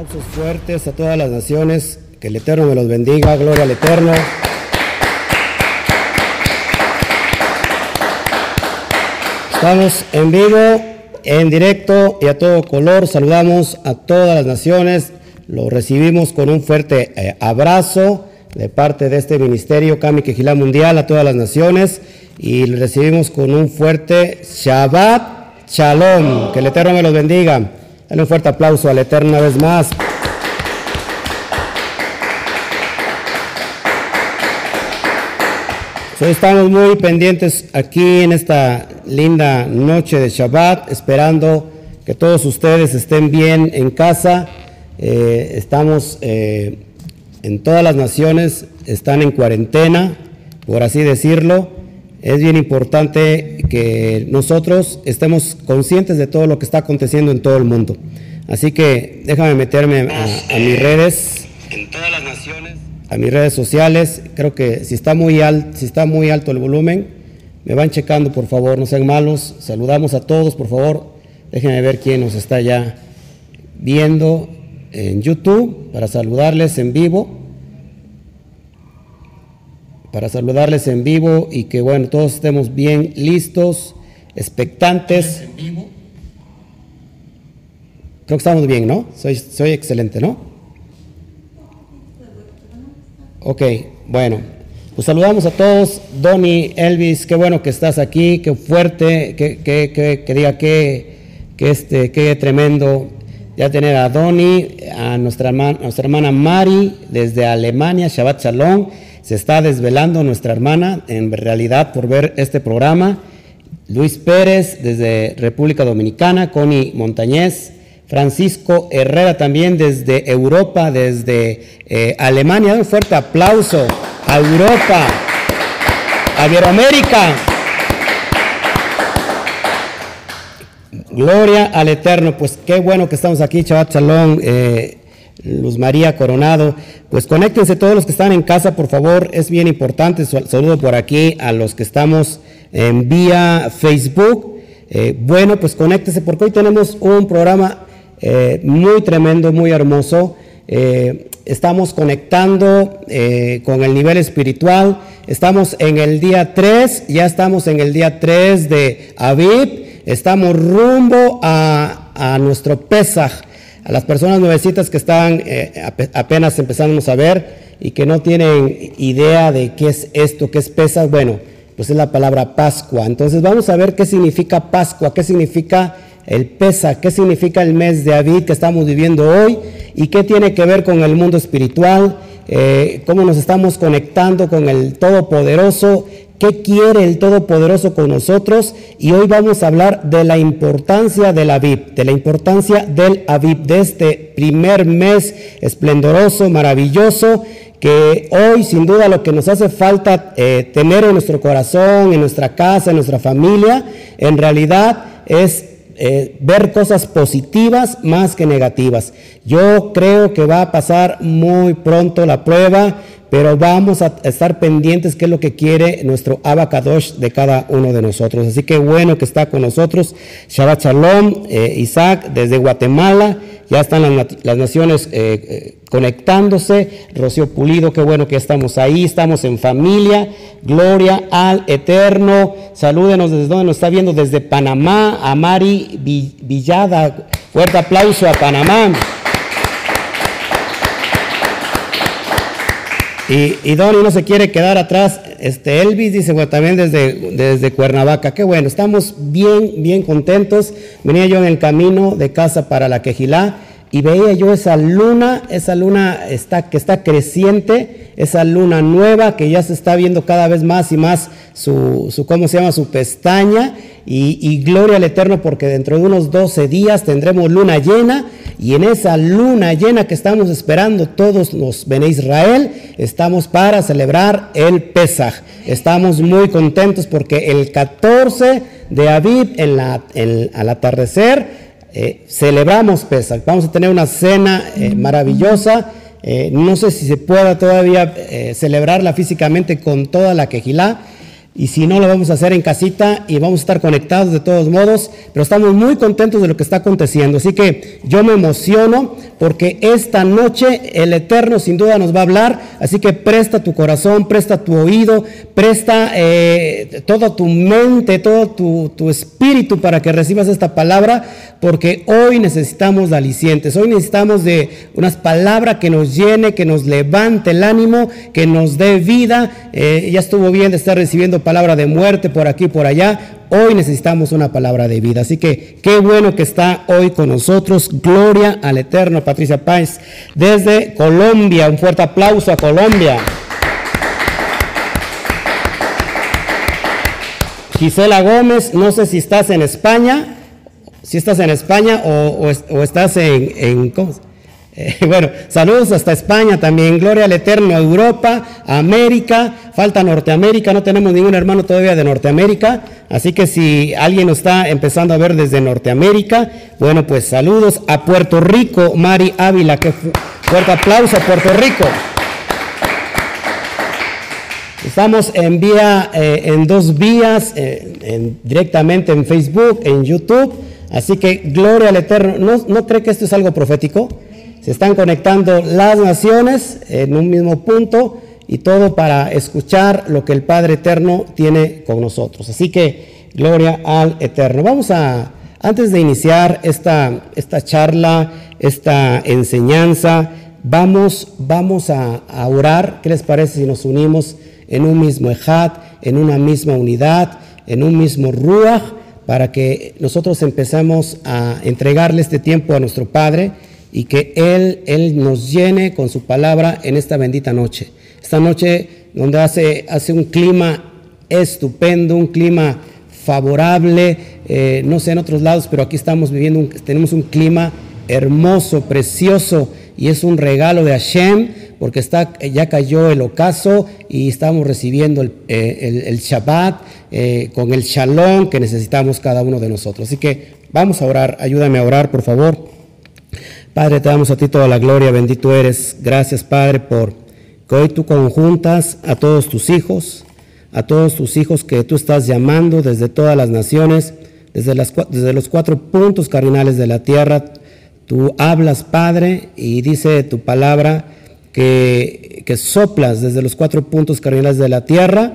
Aplausos fuertes a todas las naciones. Que el Eterno me los bendiga. Gloria al Eterno. Estamos en vivo, en directo y a todo color. Saludamos a todas las naciones. Lo recibimos con un fuerte eh, abrazo de parte de este ministerio Kami Quejilá Mundial a todas las naciones y lo recibimos con un fuerte Shabbat Shalom. Que el Eterno me los bendiga. Dale un fuerte aplauso al Eterno una vez más. Estamos muy pendientes aquí en esta linda noche de Shabbat, esperando que todos ustedes estén bien en casa. Eh, estamos eh, en todas las naciones, están en cuarentena, por así decirlo. Es bien importante que nosotros estemos conscientes de todo lo que está aconteciendo en todo el mundo. Así que déjame meterme a, mis redes. En todas las naciones. A mis redes sociales. Creo que si está muy, alto, si está muy alto el volumen, me van checando, por favor, no sean malos. Saludamos a todos, por favor. Déjenme ver quién nos está ya viendo en YouTube para saludarles en vivo para saludarles en vivo y que bueno, todos estemos bien listos, expectantes. Creo que estamos bien, ¿no? Soy, soy excelente, ¿no? Ok, bueno, pues saludamos a todos. Donny, Elvis, qué bueno que estás aquí, qué fuerte, qué, qué, qué, que diga qué, este, qué tremendo ya tener a Donny, a nuestra hermana, nuestra hermana Mari desde Alemania, Shabbat Shalom se está desvelando nuestra hermana en realidad por ver este programa. Luis Pérez desde República Dominicana, Connie Montañez, Francisco Herrera también desde Europa, desde eh, Alemania. Un fuerte aplauso a Europa, a Iberoamérica. Gloria al Eterno. Pues qué bueno que estamos aquí, Chabat Chalón. Eh, Luz María Coronado. Pues conéctense todos los que están en casa, por favor, es bien importante. Saludo por aquí a los que estamos en vía Facebook. Eh, bueno, pues conéctense porque hoy tenemos un programa eh, muy tremendo, muy hermoso. Eh, estamos conectando con el nivel espiritual. Estamos en el día 3, ya estamos en el día 3 de Aviv. Estamos rumbo a, a nuestro Pesaj a las personas nuevecitas que están eh, apenas empezando a ver y que no tienen idea de qué es esto, qué es pesas, bueno, pues es la palabra Pascua. Entonces vamos a ver qué significa Pascua, qué significa el Pesa, qué significa el mes de Avid que estamos viviendo hoy y qué tiene que ver con el mundo espiritual, eh, cómo nos estamos conectando con el Todopoderoso qué quiere el Todopoderoso con nosotros y hoy vamos a hablar de la importancia del Aviv, de la importancia del Aviv, de este primer mes esplendoroso, maravilloso, que hoy sin duda lo que nos hace falta eh, tener en nuestro corazón, en nuestra casa, en nuestra familia, en realidad es eh, ver cosas positivas más que negativas. Yo creo que va a pasar muy pronto la prueba pero vamos a estar pendientes qué es lo que quiere nuestro Abacadosh de cada uno de nosotros. Así que bueno que está con nosotros Shabbat Shalom, eh, Isaac desde Guatemala, ya están las, naciones eh, eh, conectándose, Rocío Pulido, qué bueno que estamos ahí, estamos en familia, gloria al Eterno, salúdenos desde donde nos está viendo, desde Panamá, a Mari Villada, fuerte aplauso a Panamá. Y, y no se quiere quedar atrás. Este Elvis dice, bueno, también desde, desde Cuernavaca. Qué bueno, estamos bien, bien contentos. Venía yo en el camino de casa para la Quejilá y veía yo esa luna, esa luna está, que está creciente, esa luna nueva que ya se está viendo cada vez más y más su, su ¿cómo se llama? Su pestaña y, y, gloria al Eterno porque dentro de unos 12 días tendremos luna llena y en esa luna llena que estamos esperando todos los Bene Israel, estamos para celebrar el Pesaj. Estamos muy contentos porque el 14 de Aviv en la, al atardecer eh, celebramos Pesach. Vamos a tener una cena eh, maravillosa. Eh, no sé si se pueda todavía celebrarla físicamente con toda la quejilá, y si no lo vamos a hacer en casita y vamos a estar conectados de todos modos, pero estamos muy contentos de lo que está aconteciendo. Así que yo me emociono porque esta noche el Eterno sin duda nos va a hablar, así que presta tu corazón, presta tu oído, presta eh, toda tu mente, todo tu, tu espíritu para que recibas esta palabra, porque hoy necesitamos de alicientes, hoy necesitamos de unas palabras que nos llene, que nos levante el ánimo, que nos dé vida. Eh, ya estuvo bien de estar recibiendo palabra de muerte por aquí y por allá. Hoy necesitamos una palabra de vida. Así que qué bueno que está hoy con nosotros. Gloria al Eterno, Patricia Páez, desde Colombia. Un fuerte aplauso a Colombia. Gisela Gómez, no sé si estás en España si estás en España o, estás en, eh, bueno, saludos hasta España también, gloria al Eterno, Europa, América, falta Norteamérica, no tenemos ningún hermano todavía de Norteamérica, así que si alguien nos está empezando a ver desde Norteamérica, bueno, pues saludos a Puerto Rico, Mari Ávila, que fuerte aplauso a Puerto Rico. Estamos en vía, eh, en dos vías, eh, directamente en Facebook, en YouTube Así que gloria al Eterno. ¿No, ¿No cree que esto es algo profético? Se están conectando las naciones en un mismo punto y todo para escuchar lo que el Padre Eterno tiene con nosotros. Así que gloria al Eterno. Vamos a, antes de iniciar esta, esta charla, esta enseñanza, vamos, vamos a, a, orar. ¿Qué les parece si nos unimos en un mismo ejad, en una misma unidad, en un mismo ruach? para que nosotros empezamos a entregarle este tiempo a nuestro Padre y que Él, Él nos llene con su palabra en esta bendita noche. Esta noche donde hace, hace un clima estupendo, un clima favorable, eh, no sé en otros lados, pero aquí estamos viviendo, tenemos un clima hermoso, precioso, y es un regalo de Hashem porque está, ya cayó el ocaso y estamos recibiendo el, eh, Shabbat eh, con el shalom que necesitamos cada uno de nosotros. Así que vamos a orar, ayúdame a orar, por favor. Padre, te damos a ti toda la gloria, bendito eres. Gracias, Padre, por que hoy tú conjuntas a todos tus hijos, a todos tus hijos que tú estás llamando desde todas las naciones, desde, los cuatro puntos cardinales de la tierra. Tú hablas, Padre, y dice tu palabra que, soplas desde los cuatro puntos cardinales de la tierra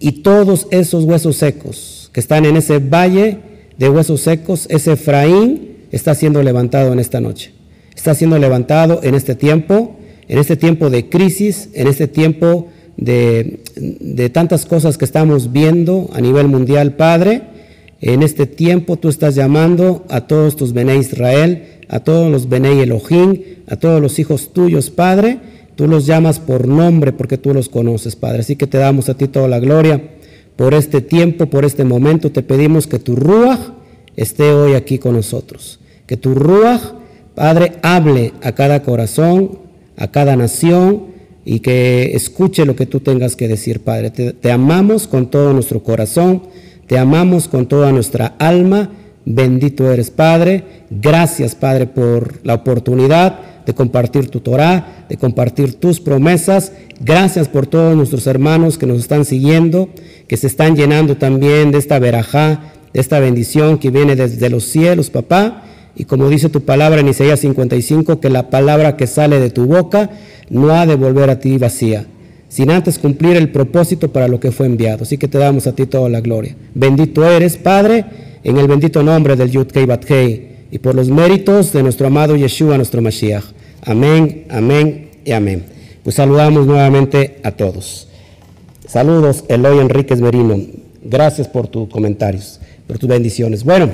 y todos esos huesos secos que están en ese valle de huesos secos, ese Efraín está siendo levantado en esta noche. Está siendo levantado en este tiempo, en este tiempo de crisis, en este tiempo de, de tantas cosas que estamos viendo a nivel mundial, Padre. En este tiempo tú estás llamando a todos tus Bene Israel, a todos los Benei Elohim, a todos los hijos tuyos, Padre. Tú los llamas por nombre porque tú los conoces, Padre. Así que te damos a ti toda la gloria por este tiempo, por este momento. Te pedimos que tu Ruach esté hoy aquí con nosotros. Que tu Ruach, Padre, hable a cada corazón, a cada nación y que escuche lo que tú tengas que decir, Padre. Te, amamos con todo nuestro corazón, te amamos con toda nuestra alma Bendito eres, Padre. Gracias, Padre, por la oportunidad de compartir tu Torah, de compartir tus promesas. Gracias por todos nuestros hermanos que nos están siguiendo, que se están llenando también de esta verajá, de esta bendición que viene desde los cielos, papá. Y como dice tu palabra en Isaías 55, que la palabra que sale de tu boca no ha de volver a ti vacía, sin antes cumplir el propósito para lo que fue enviado. Así que te damos a ti toda la gloria. Bendito eres, Padre en el bendito nombre del Yud Kei Bat y por los méritos de nuestro amado Yeshua, nuestro Mashiach. Amén, amén y amén. Pues saludamos nuevamente a todos. Saludos, Eloy Enríquez Merino. Gracias por tus comentarios, por tus bendiciones. Bueno,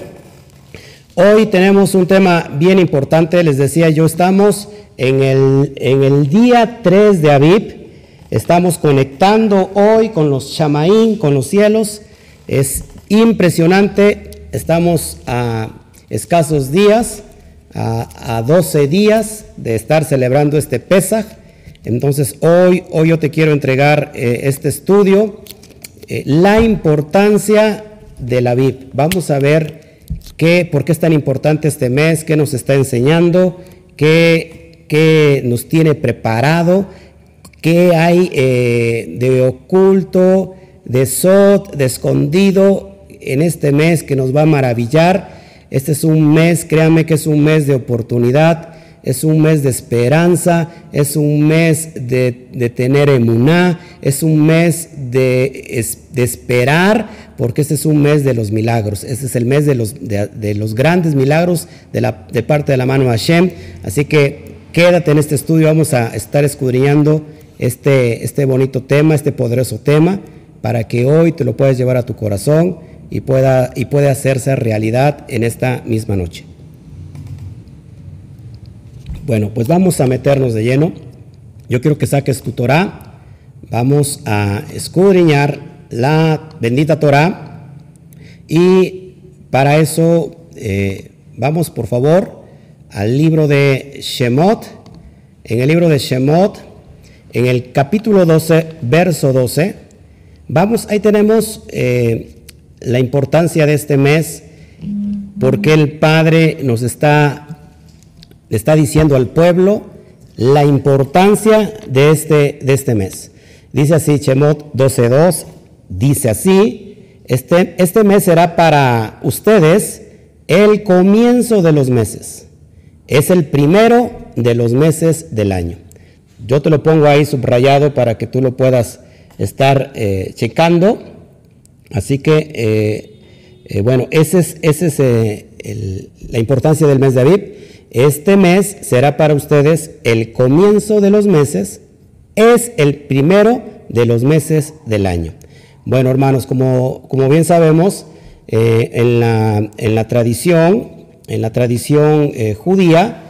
hoy tenemos un tema bien importante. Les decía yo, estamos en el, en el día 3 de Aviv. Estamos conectando hoy con los Shamaín, con los cielos. Es impresionante estamos a escasos días, a, 12 días de estar celebrando este Pesaj. Entonces hoy, hoy yo te quiero entregar eh, este estudio, eh, la importancia de la vid. Vamos a ver qué, por qué es tan importante este mes, qué nos está enseñando, qué, qué nos tiene preparado, qué hay eh, de oculto, de Sot, de escondido en este mes que nos va a maravillar. Este es un mes, créanme que es un mes de oportunidad, es un mes de esperanza, es un mes de, tener emuná, es un mes de, de, esperar, porque este es un mes de los milagros, este es el mes de los, de, los grandes milagros de, la, de parte de la mano de Hashem. Así que quédate en este estudio, vamos a estar escudriñando este, este bonito tema, este poderoso tema, para que hoy te lo puedas llevar a tu corazón y pueda, y pueda hacerse realidad en esta misma noche. Bueno, pues vamos a meternos de lleno. Yo quiero que saques tu. Vamos a escudriñar la bendita Torah. Y para eso eh, vamos por favor al libro de Shemot. En el libro de Shemot, en el capítulo 12, verso 12, vamos, ahí tenemos eh, la importancia de este mes, porque el Padre nos está está diciendo al pueblo la importancia de este, de este mes. Dice así, Chemot 12.2, dice así, este, este mes será para ustedes el comienzo de los meses. Es el primero de los meses del año. Yo te lo pongo ahí subrayado para que tú lo puedas estar eh, checando. Así que, eh, eh, bueno, esa es, la importancia del mes de Aviv. Este mes será para ustedes el comienzo de los meses, es el primero de los meses del año. Bueno, hermanos, como, como bien sabemos, eh, en, la, en, la, tradición, en la tradición eh, judía,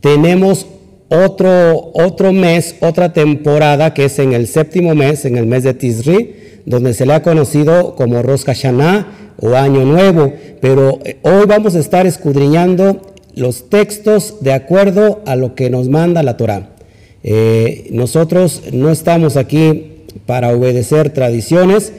tenemos otro, otro mes, otra temporada que es en el séptimo mes, en el mes de Tisri, donde se le ha conocido como Rosh Hashanah o Año Nuevo. Pero eh, hoy vamos a estar escudriñando los textos de acuerdo a lo que nos manda la Torah. Nosotros no estamos aquí para obedecer tradiciones,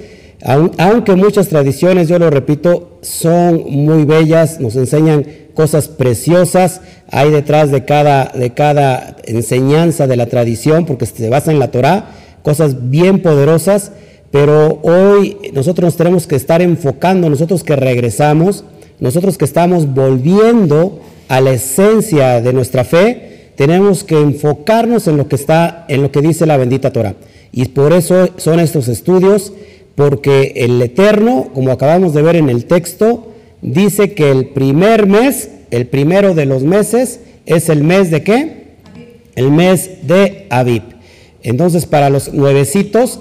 aunque muchas tradiciones, yo lo repito, son muy bellas, nos enseñan cosas preciosas, hay detrás de cada, de cada enseñanza de la tradición, porque se basa en la Torah, cosas bien poderosas, pero hoy nosotros nos tenemos que estar enfocando, nosotros que regresamos, nosotros que estamos volviendo a la esencia de nuestra fe, tenemos que enfocarnos en lo que está, en lo que dice la bendita Torah. Y por eso son estos estudios, porque el Eterno, como acabamos de ver en el texto, dice que el primer mes, el primero de los meses, es el mes de qué? El mes de Aviv. Entonces, para los nuevecitos,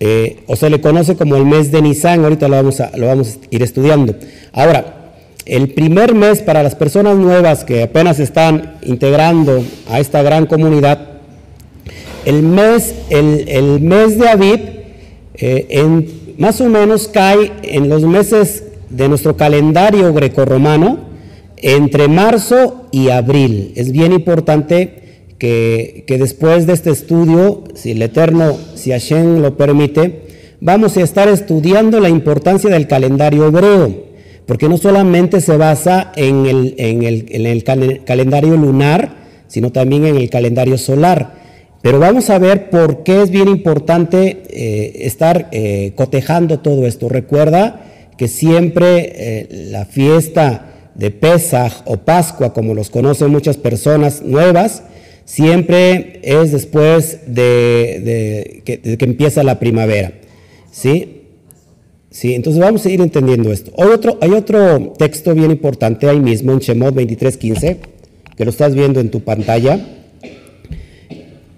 eh, o se le conoce como el mes de Nisan, ahorita lo vamos a, lo vamos a ir estudiando. Ahora, el primer mes para las personas nuevas que apenas están integrando a esta gran comunidad, el mes, el, mes de Aviv eh, en, más o menos cae en los meses de nuestro calendario grecorromano entre marzo y abril. Es bien importante que, después de este estudio, si el Eterno, si Hashem lo permite, vamos a estar estudiando la importancia del calendario hebreo porque no solamente se basa en el, calendario lunar, sino también en el calendario solar. Pero vamos a ver por qué es bien importante eh, estar eh, cotejando todo esto. Recuerda que siempre eh, la fiesta de Pesach o Pascua, como los conocen muchas personas nuevas, siempre es después de, que, de que empieza la primavera. ¿sí? ¿Sí? Entonces vamos a ir entendiendo esto. Hay otro, hay otro texto bien importante ahí mismo en Shemot 23:15, que lo estás viendo en tu pantalla,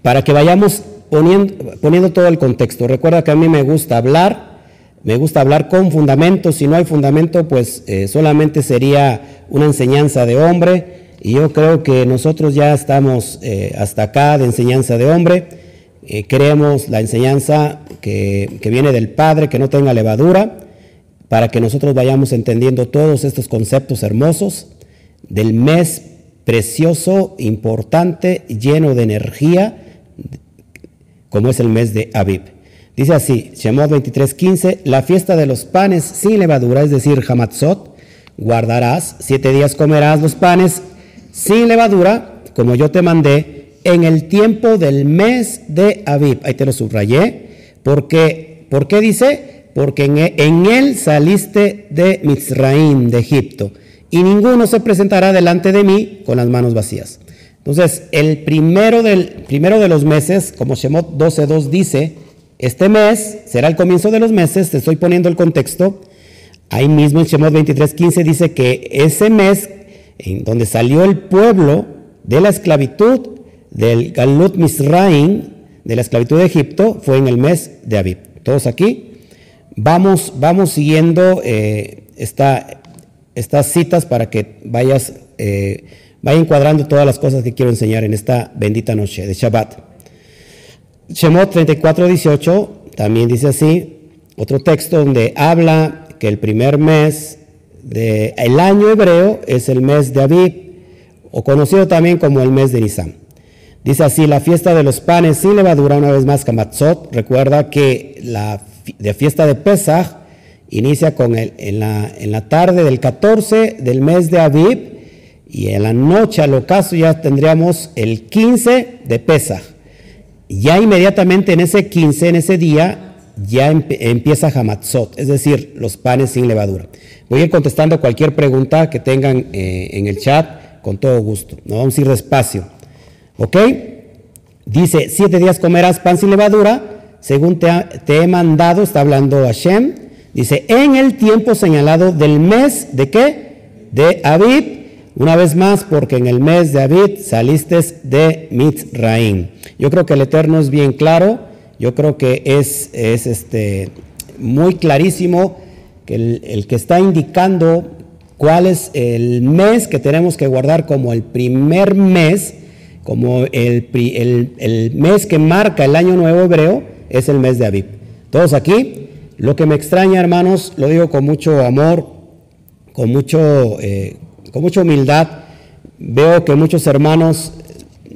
para que vayamos poniendo, todo el contexto. Recuerda que a mí me gusta hablar, me gusta hablar con fundamento. Si no hay fundamento, pues eh, solamente sería una enseñanza de hombre. Y yo creo que nosotros ya estamos eh, hasta acá de enseñanza de hombre. Eh, creemos la enseñanza que, viene del Padre, que no tenga levadura, para que nosotros vayamos entendiendo todos estos conceptos hermosos del mes precioso, importante, lleno de energía, como es el mes de Aviv. Dice así, Shemot 23:15, la fiesta de los panes sin levadura, es decir, Hamatzot, guardarás, siete días comerás los panes sin levadura, como yo te mandé, en el tiempo del mes de Aviv. Ahí te lo subrayé porque ¿Por qué dice? Porque en él, en él saliste de Mizraim, de Egipto, y ninguno se presentará delante de mí con las manos vacías. Entonces, el primero, del, primero de los meses, como Shemot 12.2 dice, este mes será el comienzo de los meses, te estoy poniendo el contexto. Ahí mismo en Shemot 23.15 dice que ese mes en donde salió el pueblo de la esclavitud del Galut Misraim, de la esclavitud de Egipto, fue en el mes de Abib. Todos aquí. Vamos, vamos siguiendo eh, estas citas para que vayas eh, vaya encuadrando todas las cosas que quiero enseñar en esta bendita noche de Shabbat. Shemot 34, 18 también dice así, otro texto donde habla que el primer mes del año hebreo es el mes de Abib, o conocido también como el mes de Nisan. Dice así, la fiesta de los panes sin levadura, una vez más, Kamatzot. Recuerda que la de fiesta de Pesach inicia con el, en, la, en la tarde del 14 del mes de Abib y en la noche al ocaso ya tendríamos el 15 de Pesach. Ya inmediatamente en ese 15, en ese día, ya empieza Hamatzot, es decir, los panes sin levadura. Voy a ir contestando cualquier pregunta que tengan eh, en el chat con todo gusto. No vamos a ir despacio. ¿Ok? Dice, siete días comerás pan sin levadura, según te, te he mandado, está hablando Hashem. Dice, en el tiempo señalado del mes, ¿de qué? De Abib, una vez más, porque en el mes de David saliste de Mitzraim. Yo creo que el Eterno es bien claro, yo creo que es, es este, muy clarísimo que el, que está indicando cuál es el mes que tenemos que guardar como el primer mes, como el, el, mes que marca el año nuevo hebreo, es el mes de Aviv. Todos aquí, lo que me extraña, hermanos, lo digo con mucho amor, con mucho, eh, con mucha humildad, veo que muchos hermanos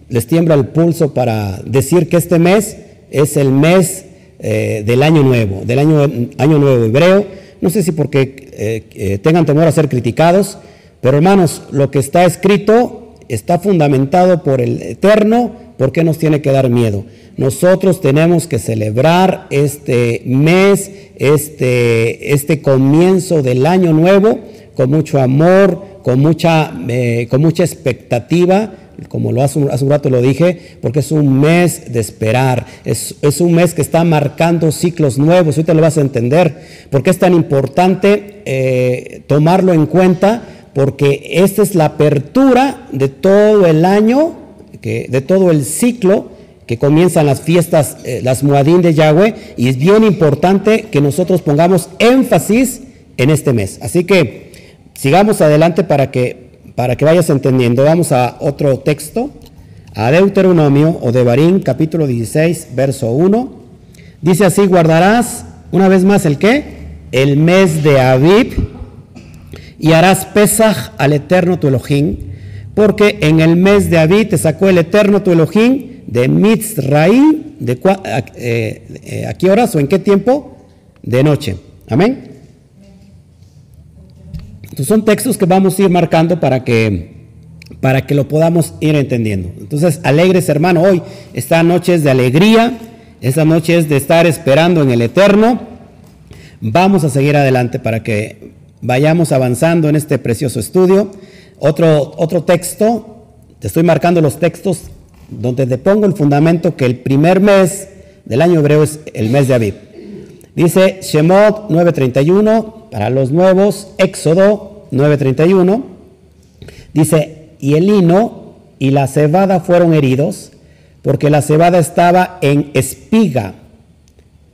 les tiembla el pulso para decir que este mes es el mes eh, del año nuevo, del año, año nuevo hebreo. No sé si porque eh, eh, tengan temor a ser criticados, pero hermanos, lo que está escrito está fundamentado por el Eterno, ¿por qué nos tiene que dar miedo? Nosotros tenemos que celebrar este mes, este, este comienzo del año nuevo con mucho amor, con mucha, eh, con mucha expectativa, como lo hace, hace, un rato lo dije, porque es un mes de esperar, es, un mes que está marcando ciclos nuevos, ahorita lo vas a entender, porque es tan importante eh, tomarlo en cuenta, porque esta es la apertura de todo el año, que, de todo el ciclo que comienzan las fiestas, eh, las Muadín de Yahweh, y es bien importante que nosotros pongamos énfasis en este mes. Así que sigamos adelante para que, para que vayas entendiendo. Vamos a otro texto, a Deuteronomio o de Barín, capítulo 16, verso 1. Dice así, guardarás una vez más el qué? El mes de Abib y harás Pesaj al Eterno tu Elohim, porque en el mes de Abib te sacó el Eterno tu Elohim de Mitzraim, de, eh, eh, ¿a qué horas o en qué tiempo? De noche. Amén. Entonces son textos que vamos a ir marcando para que, para que lo podamos ir entendiendo. Entonces, alegres hermano, hoy esta noche es de alegría, esta noche es de estar esperando en el eterno. Vamos a seguir adelante para que vayamos avanzando en este precioso estudio. Otro, otro texto, te estoy marcando los textos donde te pongo el fundamento que el primer mes del año hebreo es el mes de Aviv. Dice Shemot 9:31 para los nuevos, Éxodo 9:31. Dice, y el lino y la cebada fueron heridos porque la cebada estaba en espiga.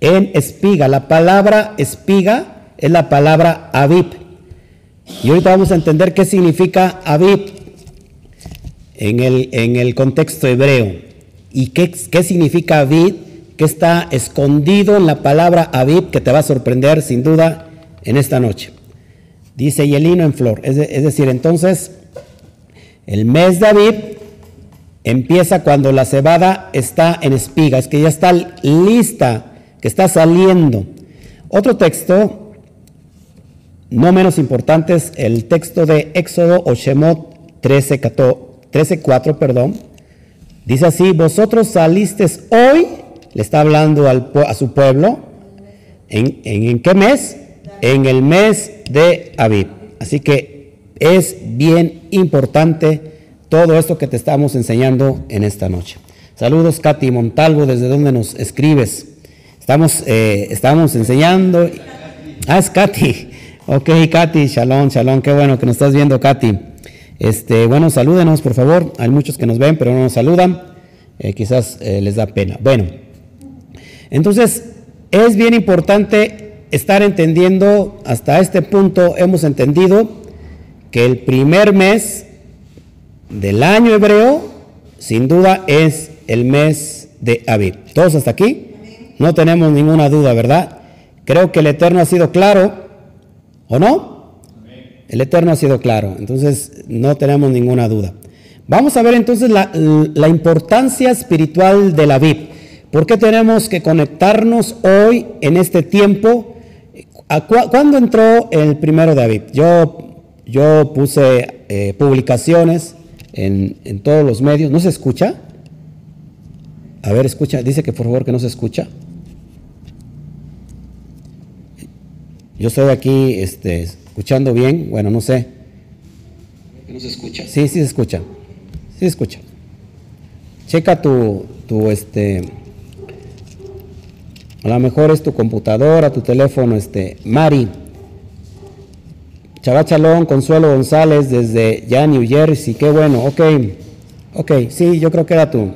En espiga. La palabra espiga es la palabra Aviv. Y ahorita vamos a entender qué significa Aviv en el, en el contexto hebreo. ¿Y qué, qué significa Aviv? que está escondido en la palabra Aviv que te va a sorprender sin duda en esta noche. Dice Yelino en flor. Es, decir, entonces, el mes de Aviv empieza cuando la cebada está en espiga, es que ya está lista, que está saliendo. Otro texto, no menos importante, es el texto de Éxodo o Shemot 13.4, perdón. Dice así, vosotros salisteis hoy le está hablando a su pueblo, ¿En, en, qué mes? En el mes de Aviv. Así que es bien importante todo esto que te estamos enseñando en esta noche. Saludos, Katy Montalvo, desde donde nos escribes. Estamos, eh, estamos enseñando. Ah, es Katy. Ok, Katy, shalom, shalom. Qué bueno que nos estás viendo, Katy. Este, bueno, salúdenos, por favor. Hay muchos que nos ven, pero no nos saludan. Eh, quizás eh, les da pena. Bueno, entonces es bien importante estar entendiendo, hasta este punto hemos entendido que el primer mes del año hebreo, sin duda, es el mes de Aviv. ¿Todos hasta aquí? No tenemos ninguna duda, ¿verdad? Creo que el Eterno ha sido claro, ¿o no? El Eterno ha sido claro, entonces no tenemos ninguna duda. Vamos a ver entonces la, importancia espiritual de la Aviv. ¿Por qué tenemos que conectarnos hoy en este tiempo? ¿Cuándo entró el primero de Aviv? Yo, yo puse eh, publicaciones en, en todos los medios. ¿No se escucha? A ver, escucha. Dice que por favor que no se escucha. Yo estoy aquí este, escuchando bien. Bueno, no sé. ¿No se escucha? Sí, sí se escucha. Sí se escucha. Checa tu, tu este, a lo mejor es tu computadora, tu teléfono, este, Mari. Chalón, Consuelo González desde ya New Jersey, qué bueno, ok, ok, sí, yo creo que era tu,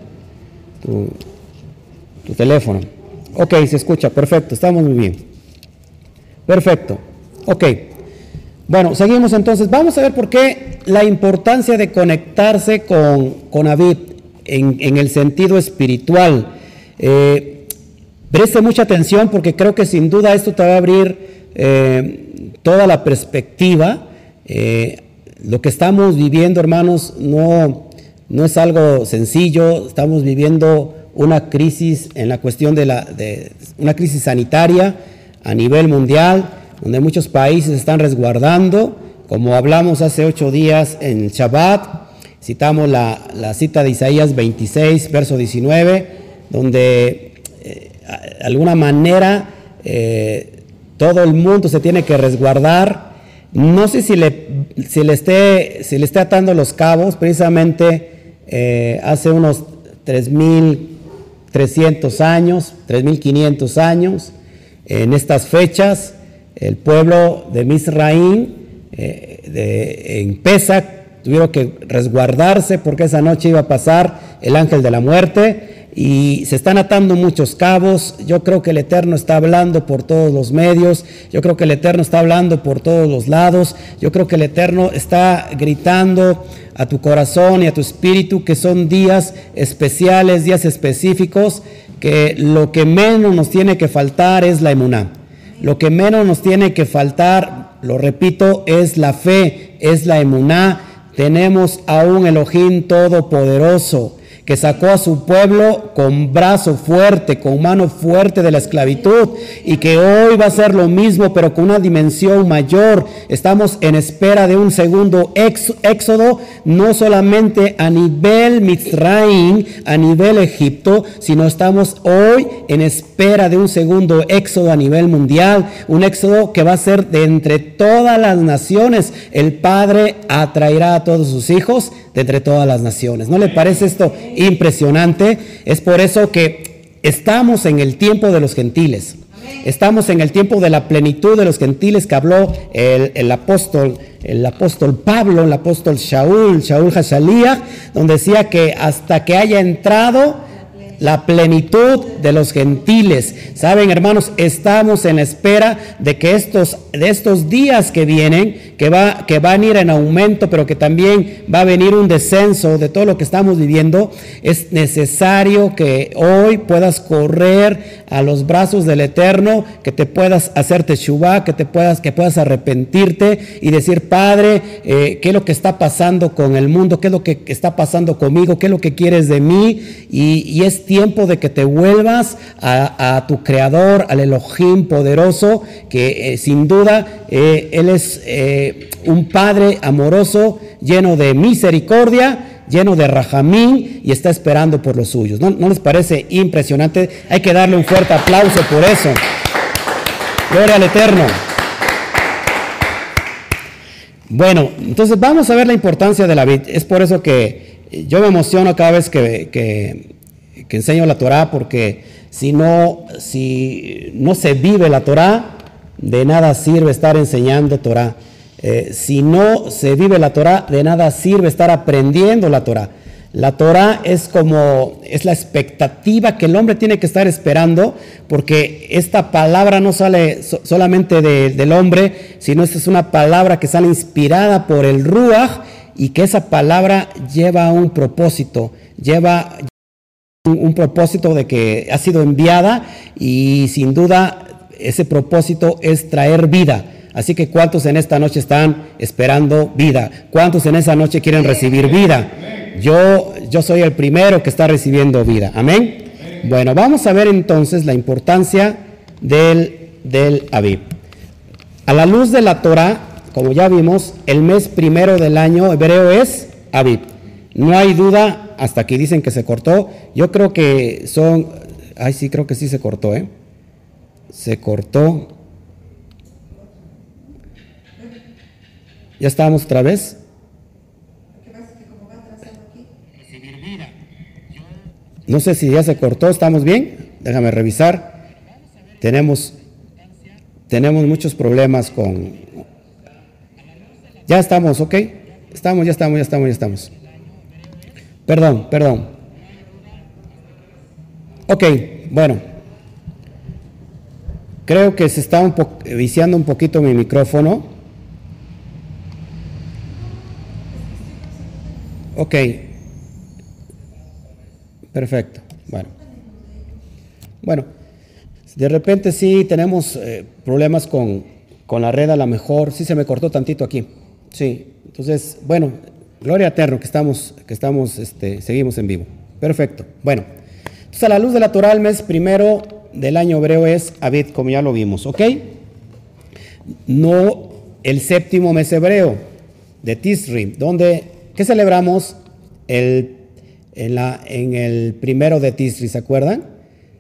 tu, teléfono. Ok, se escucha, perfecto, estamos muy bien. Perfecto, ok. Bueno, seguimos entonces. Vamos a ver por qué la importancia de conectarse con, con David en, en el sentido espiritual. Eh, preste mucha atención porque creo que sin duda esto te va a abrir eh, toda la perspectiva. Eh, lo que estamos viviendo, hermanos, no, no es algo sencillo. Estamos viviendo una crisis en la cuestión de la de una crisis sanitaria a nivel mundial, donde muchos países están resguardando, como hablamos hace ocho días en Shabbat, citamos la, la cita de Isaías 26, verso 19, donde de alguna manera eh, todo el mundo se tiene que resguardar. No sé si le, si le, esté, si le esté atando los cabos, precisamente eh, hace unos 3.300 años, 3.500 años, en estas fechas, el pueblo de Misraín, eh, en Pesach, tuvieron que resguardarse porque esa noche iba a pasar el ángel de la muerte y se están atando muchos cabos. Yo creo que el Eterno está hablando por todos los medios. Yo creo que el Eterno está hablando por todos los lados. Yo creo que el Eterno está gritando a tu corazón y a tu espíritu que son días especiales, días específicos, que lo que menos nos tiene que faltar es la emuná. Lo que menos nos tiene que faltar, lo repito, es la fe, es la emuná. Tenemos a un Elohim todopoderoso que sacó a su pueblo con brazo fuerte, con mano fuerte de la esclavitud, y que hoy va a ser lo mismo, pero con una dimensión mayor. Estamos en espera de un segundo éxodo, no solamente a nivel Mitzrayim, a nivel Egipto, sino estamos hoy en espera de un segundo éxodo a nivel mundial, un éxodo que va a ser de entre todas las naciones. El Padre atraerá a todos sus hijos de entre todas las naciones. ¿No le parece esto impresionante? Es por eso que estamos en el tiempo de los gentiles. Estamos en el tiempo de la plenitud de los gentiles que habló el, apóstol, el apóstol Pablo, el apóstol Shaul, Shaul Hashalía, donde decía que hasta que haya entrado la plenitud de los gentiles. Saben, hermanos, estamos en espera de que estos, de estos días que vienen, que, va, que van a ir en aumento, pero que también va a venir un descenso de todo lo que estamos viviendo, es necesario que hoy puedas correr a los brazos del Eterno, que te puedas hacerte shubá, que te puedas, que puedas arrepentirte y decir, Padre, eh, ¿qué es lo que está pasando con el mundo? ¿Qué es lo que está pasando conmigo? ¿Qué es lo que quieres de mí? Y, y es tiempo de que te vuelvas a, tu creador, al Elohim poderoso, que eh, sin duda eh, Él es eh, un Padre amoroso, lleno de misericordia, lleno de rajamín y está esperando por los suyos. ¿No, ¿No les parece impresionante? Hay que darle un fuerte aplauso por eso. Gloria al Eterno. Bueno, entonces vamos a ver la importancia de la vid. Es por eso que yo me emociono cada vez que, que, enseño la Torah, porque si no, si no se vive la Torah, de nada sirve estar enseñando Torah. Eh, si no se vive la Torah, de nada sirve estar aprendiendo la Torah. La Torah es como, es la expectativa que el hombre tiene que estar esperando, porque esta palabra no sale solamente del hombre, sino esta es una palabra que sale inspirada por el Ruach y que esa palabra lleva un propósito, lleva un propósito de que ha sido enviada y sin duda ese propósito es traer vida. Así que ¿cuántos en esta noche están esperando vida? ¿Cuántos en esa noche quieren recibir vida? Yo, yo soy el primero que está recibiendo vida. Amén. Bueno, vamos a ver entonces la importancia del, del Aviv. A la luz de la Torah, como ya vimos, el mes primero del año hebreo es Aviv. No hay duda, hasta aquí dicen que se cortó. Yo creo que son, ay sí, creo que sí se cortó, ¿eh? Se cortó. ¿Ya estábamos otra vez? No sé si ya se cortó, ¿estamos bien? Déjame revisar. Tenemos, tenemos muchos problemas con... Ya estamos, ¿ok? Estamos, ya estamos, ya estamos, ya estamos. Perdón, perdón. Ok, bueno. Creo que se está un viciando un poquito mi micrófono. Ok, Perfecto. Bueno. Bueno, de repente sí tenemos eh, problemas con, la red a lo mejor. Sí se me cortó tantito aquí. Sí. Entonces, bueno, gloria eterno que estamos, que estamos, este, seguimos en vivo. Perfecto. Bueno. Entonces, a la luz de la mes primero del año hebreo es Abid, como ya lo vimos, ¿ok? No el séptimo mes hebreo de Tisri, donde, ¿qué celebramos? El en, la, en el primero de Tisri, ¿se acuerdan?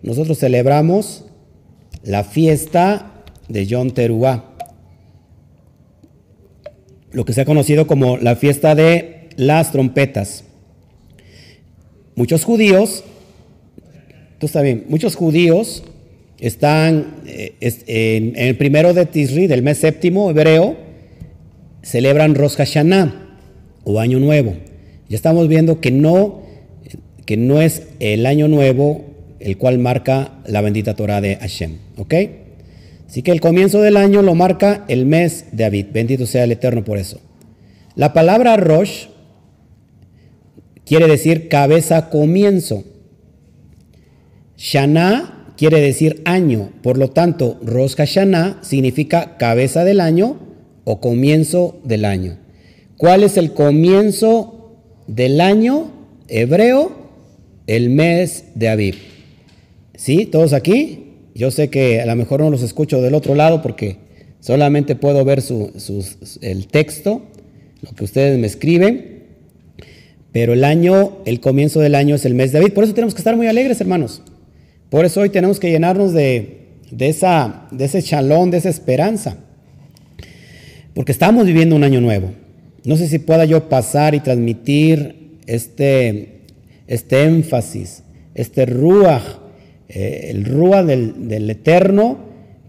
Nosotros celebramos la fiesta de Yom Teruah, lo que se ha conocido como la fiesta de las trompetas. Muchos judíos, tú está bien, muchos judíos están eh, en, el primero de Tisri, del mes séptimo hebreo, celebran Rosh Hashanah o Año Nuevo. Ya estamos viendo que no que no es el año nuevo el cual marca la bendita Torah de Hashem. ¿Ok? Así que el comienzo del año lo marca el mes de Abid. Bendito sea el Eterno por eso. La palabra Rosh quiere decir cabeza comienzo. Shana quiere decir año. Por lo tanto, Rosh Hashanah significa cabeza del año o comienzo del año. ¿Cuál es el comienzo del año hebreo? el mes de Aviv. ¿Sí? ¿Todos aquí? Yo sé que a lo mejor no los escucho del otro lado porque solamente puedo ver el texto, lo que ustedes me escriben. Pero el año, el comienzo del año es el mes de Aviv. Por eso tenemos que estar muy alegres, hermanos. Por eso hoy tenemos que llenarnos de, esa, de ese chalón, de esa esperanza. Porque estamos viviendo un año nuevo. No sé si pueda yo pasar y transmitir este, este énfasis, este ruach, eh, el ruach del, Eterno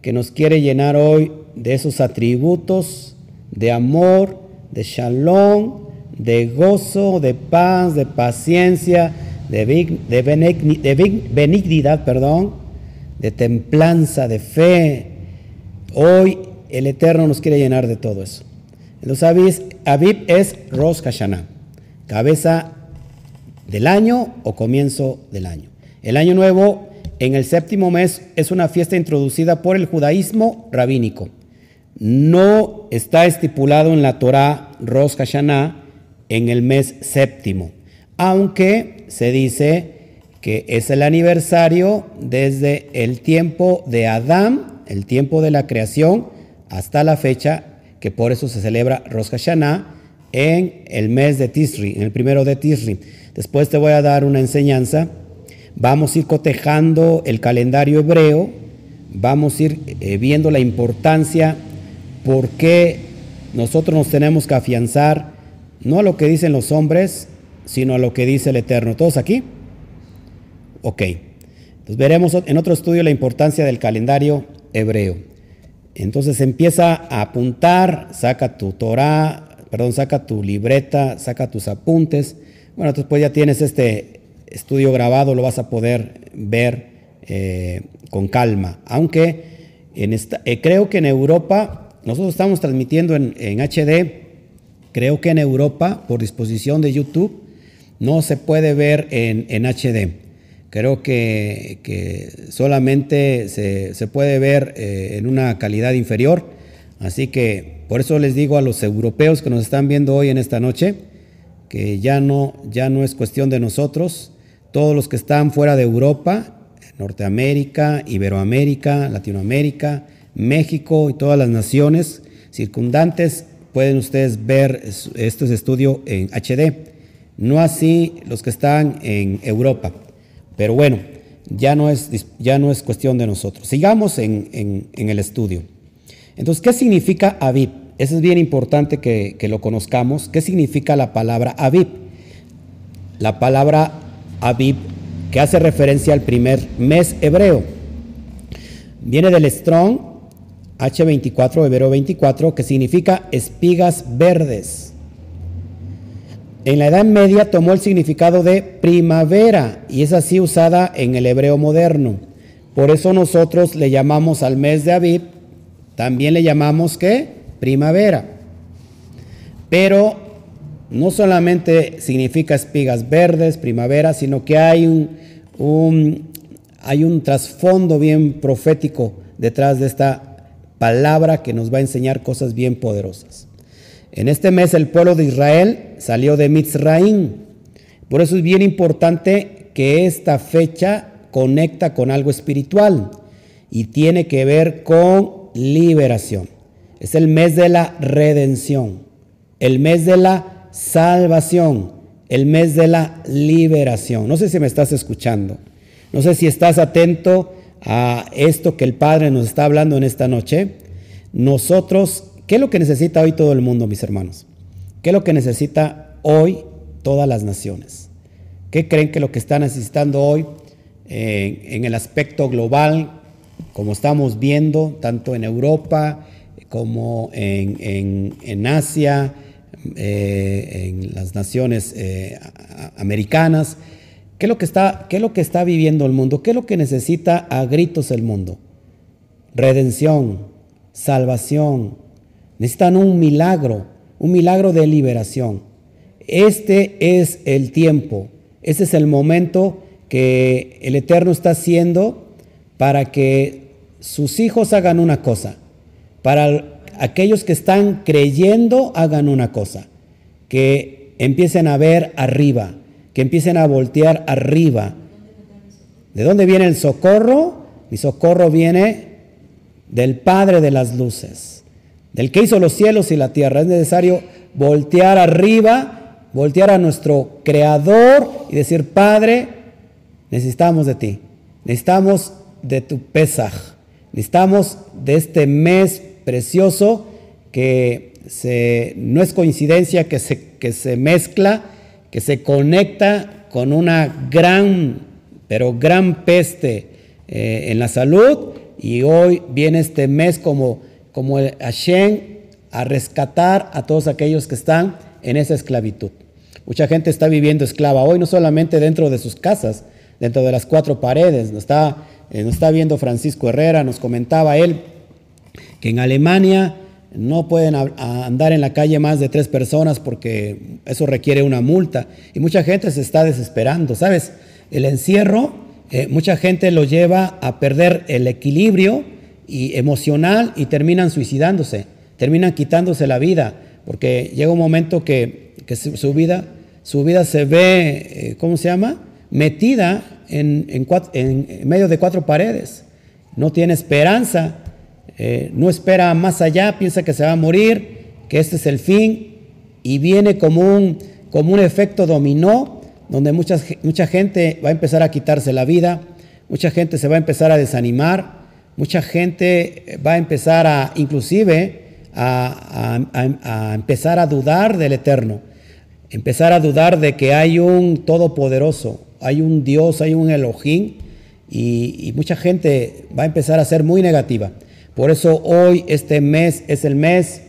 que nos quiere llenar hoy de esos atributos de amor, de shalom, de gozo, de paz, de paciencia, de, benignidad, perdón, de templanza, de fe. Hoy el Eterno nos quiere llenar de todo eso. Entonces, Abib es Rosh Hashanah, cabeza del año o comienzo del año. El año nuevo en el séptimo mes es una fiesta introducida por el judaísmo rabínico. No está estipulado en la Torah Rosh Hashanah en el mes séptimo, aunque se dice que es el aniversario desde el tiempo de Adán, el tiempo de la creación, hasta la fecha que por eso se celebra Rosh Hashanah en el mes de Tisri, en el primero de Tisri. Después te voy a dar una enseñanza. Vamos a ir cotejando el calendario hebreo. vamos a ir eh, viendo la importancia, por qué nosotros nos tenemos que afianzar, no a lo que dicen los hombres, sino a lo que dice el Eterno. ¿Todos aquí? Ok. Entonces veremos en otro estudio la importancia del calendario hebreo. Entonces empieza a apuntar, saca tu Torah, perdón, saca tu libreta, saca tus apuntes. Bueno, después ya tienes este estudio grabado, lo vas a poder ver eh, con calma. Aunque en esta, eh, creo que en Europa, nosotros estamos transmitiendo en, HD, creo que en Europa, por disposición de YouTube, no se puede ver en, HD. Creo que, solamente se, puede ver eh, en una calidad inferior. Así que por eso les digo a los europeos que nos están viendo hoy en esta noche, que ya no, ya no es cuestión de nosotros. Todos los que están fuera de Europa, Norteamérica, Iberoamérica, Latinoamérica, México y todas las naciones circundantes, pueden ustedes ver este estudio en HD. No así los que están en Europa. Pero bueno, ya no es, ya no es cuestión de nosotros. Sigamos en el estudio. Entonces, ¿qué significa Aviv? Eso es bien importante que, lo conozcamos. ¿Qué significa la palabra Aviv? La palabra Aviv, que hace referencia al primer mes hebreo, viene del Strong H24, hebreo 24, que significa espigas verdes. En la Edad Media tomó el significado de primavera y es así usada en el hebreo moderno. Por eso nosotros le llamamos al mes de Aviv también le llamamos ¿qué? Primavera. Pero no solamente significa espigas verdes, primavera, sino que hay un, hay un trasfondo bien profético detrás de esta palabra que nos va a enseñar cosas bien poderosas. En este mes el pueblo de Israel salió de Mitzraim. Por eso es bien importante que esta fecha conecta con algo espiritual y tiene que ver con liberación. Es el mes de la redención, el mes de la salvación, el mes de la liberación. No sé si me estás escuchando, no sé si estás atento a esto que el Padre nos está hablando en esta noche. Nosotros, ¿qué es lo que necesita hoy todo el mundo, mis hermanos? ¿Qué es lo que necesita hoy todas las naciones? ¿Qué creen que lo que está necesitando hoy eh, en el aspecto global como estamos viendo, tanto en Europa como en, Asia, eh, en las naciones eh, americanas. ¿Qué es, lo que está, ¿Qué es lo que está viviendo el mundo? ¿Qué es lo que necesita a gritos el mundo? Redención, salvación. Necesitan un milagro, un milagro de liberación. Este es el tiempo, este es el momento que el Eterno está haciendo para que sus hijos hagan una cosa, para aquellos que están creyendo hagan una cosa, que empiecen a ver arriba, que empiecen a voltear arriba. ¿De dónde viene el socorro? Mi socorro viene del Padre de las luces, del que hizo los cielos y la tierra. Es necesario voltear arriba, voltear a nuestro Creador y decir, Padre, necesitamos de ti. Necesitamos de tu Pesaj. Necesitamos de este mes precioso que no es coincidencia que se mezcla, que se conecta con una gran, pero gran peste eh, en la salud y hoy viene este mes como, como el Hashem a rescatar a todos aquellos que están en esa esclavitud. Mucha gente está viviendo esclava hoy, no solamente dentro de sus casas, dentro de las cuatro paredes, no está eh, nos está viendo Francisco Herrera, nos comentaba él que en Alemania no pueden andar en la calle más de tres personas porque eso requiere una multa. Y mucha gente se está desesperando, ¿sabes? El encierro, eh, mucha gente lo lleva a perder el equilibrio y emocional y terminan suicidándose, terminan quitándose la vida, porque llega un momento que, su, vida, su vida se ve, eh, ¿cómo se llama? Metida en, medio de cuatro paredes. No tiene esperanza, eh, no espera más allá, piensa que se va a morir, que este es el fin, y viene como un, como un efecto dominó, donde mucha gente va a empezar a quitarse la vida, mucha gente se va a empezar a desanimar, mucha gente va a empezar a, inclusive, a, empezar a dudar del Eterno, empezar a dudar de que hay un Todopoderoso, hay un Dios, hay un Elohim, y, mucha gente va a empezar a ser muy negativa. Por eso hoy, este mes, es el mes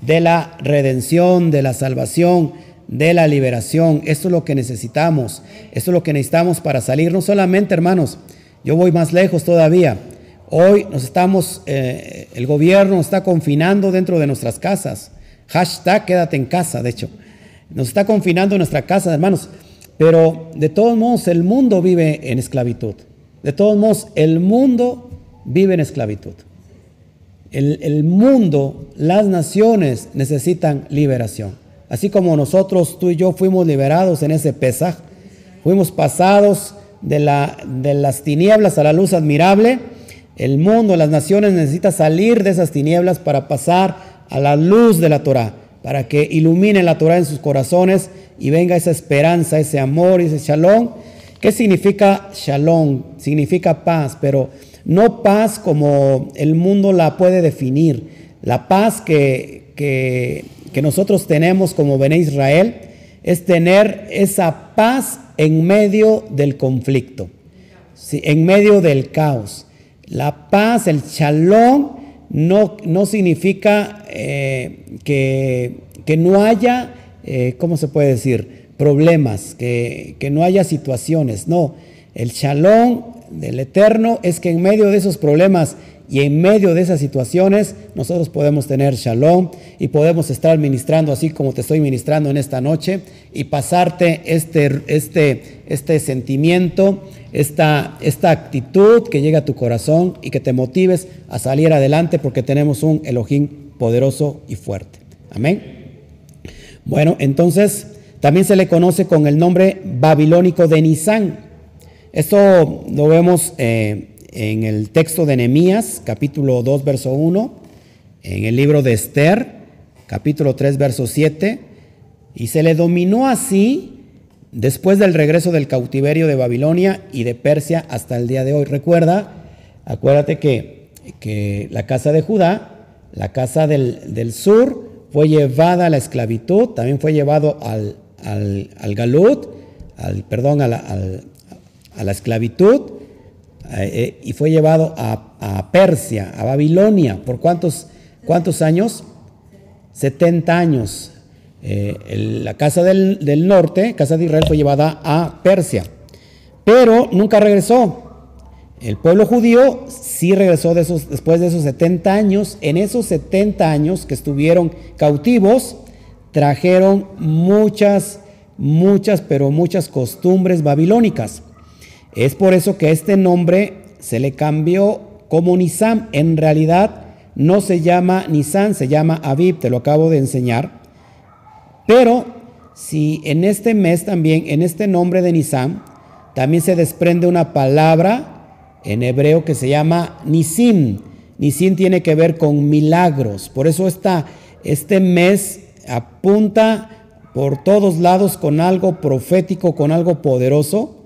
de la redención, de la salvación, de la liberación. Esto es lo que necesitamos. Esto es lo que necesitamos para salir. No solamente, hermanos, yo voy más lejos todavía. Hoy nos estamos, eh, el gobierno está confinando dentro de nuestras casas. Hashtag quédate en casa, de hecho. Nos está confinando en nuestra casa, hermanos. Pero de todos modos, el mundo vive en esclavitud. De todos modos, el mundo vive en esclavitud. El, mundo, las naciones necesitan liberación. Así como nosotros, tú y yo, fuimos liberados en ese Pesaj, fuimos pasados de, la, de las tinieblas a la luz admirable el mundo, las naciones necesitan salir de esas tinieblas para pasar a la luz de la Torah, para que ilumine la Torah en sus corazones y venga esa esperanza, ese amor ese shalom. ¿Qué significa shalom? Significa paz, pero no paz como el mundo la puede definir. La paz que, que, nosotros tenemos como Bene Israel es tener esa paz en medio del conflicto, en medio del caos. La paz, el shalom, no, no significa eh, que, no haya, eh, ¿cómo se puede decir? Problemas, que, que no haya situaciones. No, el shalom del Eterno es que en medio de esos problemas y en medio de esas situaciones nosotros podemos tener shalom y podemos estar ministrando así como te estoy ministrando en esta noche y pasarte este, este, este sentimiento, esta, esta actitud que llega a tu corazón y que te motives a salir adelante porque tenemos un Elohim poderoso y fuerte. Amén. Bueno, entonces también se le conoce con el nombre babilónico de Nisán. Esto lo vemos eh, en el texto de Nehemías, capítulo 2, verso 1, en el libro de Esther, capítulo 3, verso 7, y se le dominó así después del regreso del cautiverio de Babilonia y de Persia hasta el día de hoy. Recuerda, acuérdate que, que la casa de Judá, la casa del, sur, fue llevada a la esclavitud, también fue llevado al, al, galut, al, perdón, a la, a la esclavitud, eh, eh, y fue llevado a, Persia, a Babilonia. ¿Por cuántos, cuántos años? 70 años. Eh, la casa del, norte, casa de Israel, fue llevada a Persia, pero nunca regresó. El pueblo judío sí regresó después de esos 70 años. En esos 70 años que estuvieron cautivos, trajeron muchas, muchas, pero muchas costumbres babilónicas. Es por eso que este nombre se le cambió como Nisam. En realidad no se llama Nisan, se llama Aviv, te lo acabo de enseñar. Pero si en este mes también, en este nombre de Nisam, también se desprende una palabra en hebreo que se llama Nisim. Nisim tiene que ver con milagros. Por eso está, este mes apunta por todos lados con algo profético, con algo poderoso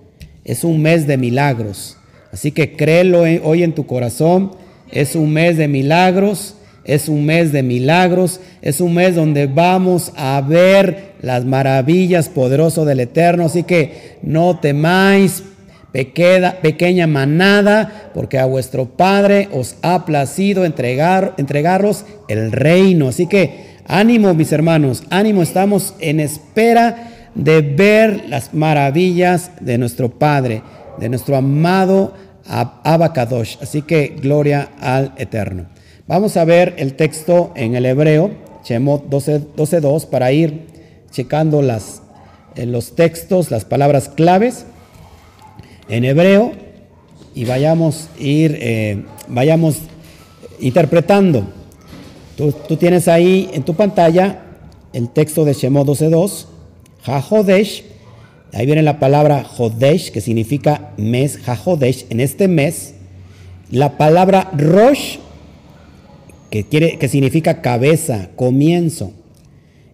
es un mes de milagros. Así que créelo hoy en tu corazón. Es un mes de milagros. Es un mes de milagros. Es un mes donde vamos a ver las maravillas poderosas del Eterno. Así que no temáis, pequeña manada, porque a vuestro Padre os ha placido entregar, entregaros el reino. Así que ánimo, mis hermanos, ánimo, estamos en espera de ver las maravillas de nuestro Padre, de nuestro amado Abacadosh. Así que gloria al Eterno. Vamos a ver el texto en el hebreo, Shemot 12.2, 12, para ir checando en los textos, las palabras claves en hebreo y vayamos ir, eh, vayamos interpretando. Tú, tú, tienes ahí en tu pantalla el texto de Shemot 12.2 Jajodesh, ahí viene la palabra Jodesh, que significa mes, Jajodesh, en este mes, la palabra Rosh, que, quiere, que significa cabeza, comienzo.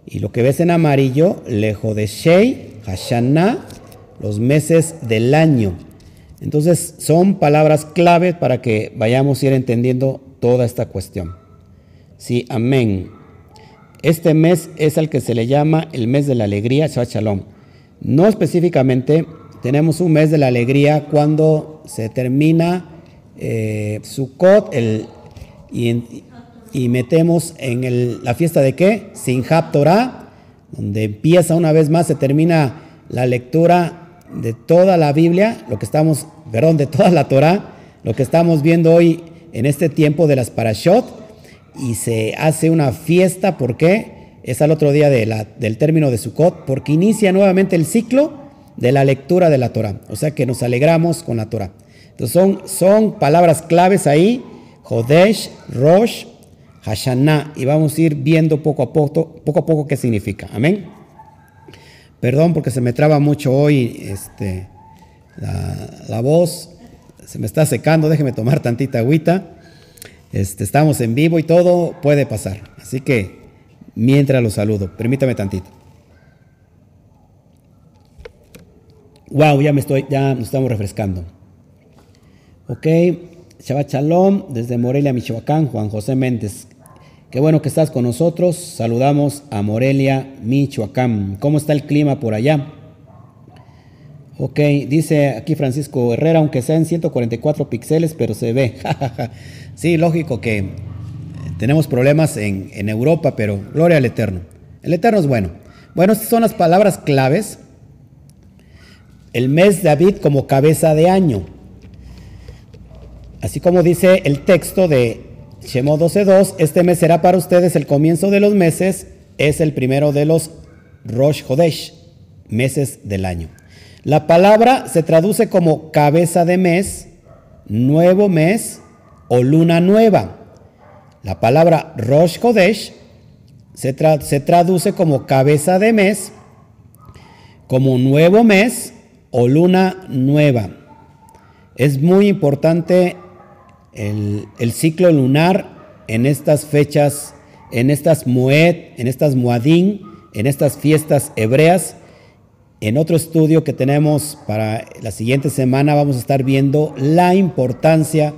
Y lo que ves en amarillo, Lejodeshei, Hashanah, los meses del año. Entonces son palabras clave para que vayamos a ir entendiendo toda esta cuestión. Sí, amén. Este mes es al que se le llama el mes de la alegría, Shabbat Shalom. No específicamente, tenemos un mes de la alegría cuando se termina eh, Sukkot el, y, metemos en la fiesta de qué? Sinjab Torah, donde empieza una vez más, se termina la lectura de toda la Biblia, lo que estamos, perdón, de toda la Torah, lo que estamos viendo hoy en este tiempo de las Parashot, y se hace una fiesta, ¿por qué? es al otro día del término de Sukkot, porque inicia nuevamente el ciclo de la lectura de la Torah. O sea que nos alegramos con la Torah. Entonces son, son palabras claves ahí, Jodesh, Rosh, Hashanah, y vamos a ir viendo poco a poco, poco a poco qué significa. Amén. Perdón porque se me traba mucho hoy este, la, la voz, se me está secando, déjeme tomar tantita agüita. Este, estamos en vivo y todo puede pasar. Así que mientras los saludo. Permítame tantito. Wow, ya me estoy, ya nos estamos refrescando. Ok, Shabbat Shalom desde Morelia, Michoacán, Juan José Méndez. Qué bueno que estás con nosotros. Saludamos a Morelia, Michoacán. ¿Cómo está el clima por allá? Ok, dice aquí Francisco Herrera, aunque sea en 144 píxeles, pero se ve. sí, lógico que tenemos problemas en, Europa, pero gloria al Eterno. El Eterno es bueno. Bueno, estas son las palabras claves. El mes David como cabeza de año. Así como dice el texto de Shemo 12.2, este mes será para ustedes el comienzo de los meses, es el primero de los Rosh Hodesh, meses del año. La palabra se traduce como cabeza de mes, nuevo mes o luna nueva. La palabra Rosh Kodesh se, traduce como cabeza de mes, como nuevo mes o luna nueva. Es muy importante el, ciclo lunar en estas fechas, en estas Moed, en estas Muadín, en estas fiestas hebreas. En otro estudio que tenemos para la siguiente semana vamos a estar viendo la importancia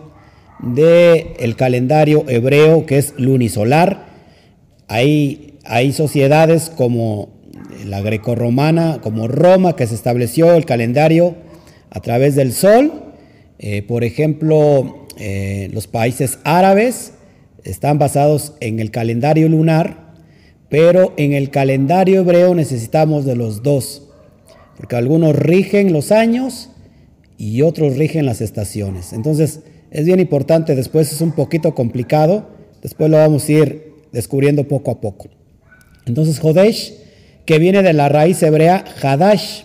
del el calendario hebreo que es lunisolar. Hay, hay sociedades como la grecorromana, como Roma, que se estableció el calendario a través del sol. Eh, por ejemplo, eh, los países árabes están basados en el calendario lunar, pero en el calendario hebreo necesitamos de los dos, porque algunos rigen los años y otros rigen las estaciones. Entonces, es bien importante, después es un poquito complicado, después lo vamos a ir descubriendo poco a poco. Entonces, Jodesh, que viene de la raíz hebrea Hadash,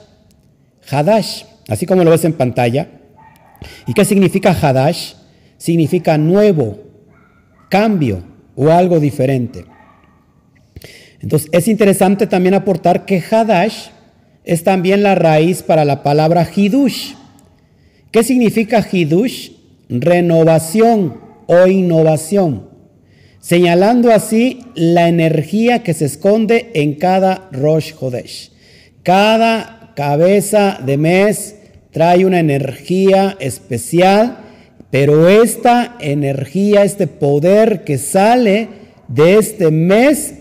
Hadash, así como lo ves en pantalla. ¿Y qué significa Hadash? Significa nuevo, cambio o algo diferente. Entonces, es interesante también aportar que Hadash es también la raíz para la palabra Hidush. ¿Qué significa Hidush? renovación o innovación, señalando así la energía que se esconde en cada Rosh Hodesh. Cada cabeza de mes trae una energía especial, pero esta energía, este poder que sale de este mes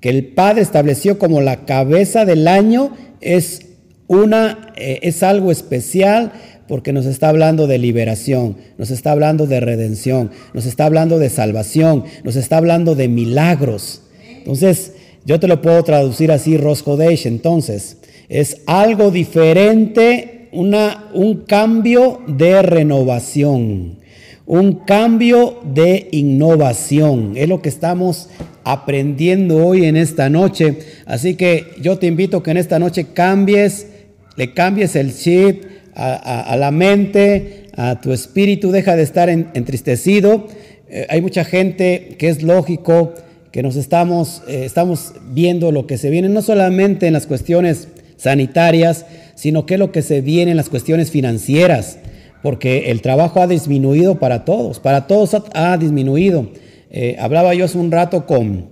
que el Padre estableció como la cabeza del año es una eh, es algo especial porque nos está hablando de liberación, nos está hablando de redención, nos está hablando de salvación, nos está hablando de milagros. Entonces, yo te lo puedo traducir así, Roscodesh. Entonces, es algo diferente, una, un cambio de renovación, un cambio de innovación. Es lo que estamos aprendiendo hoy en esta noche. Así que yo te invito que en esta noche cambies, le cambies el chip a, la mente, a tu espíritu, deja de estar entristecido. Eh, hay mucha gente que es lógico que nos estamos, eh, estamos viendo lo que se viene, no solamente en las cuestiones sanitarias, sino que lo que se viene en las cuestiones financieras, porque el trabajo ha disminuido para todos, para todos ha, disminuido. Eh, hablaba yo hace un rato con,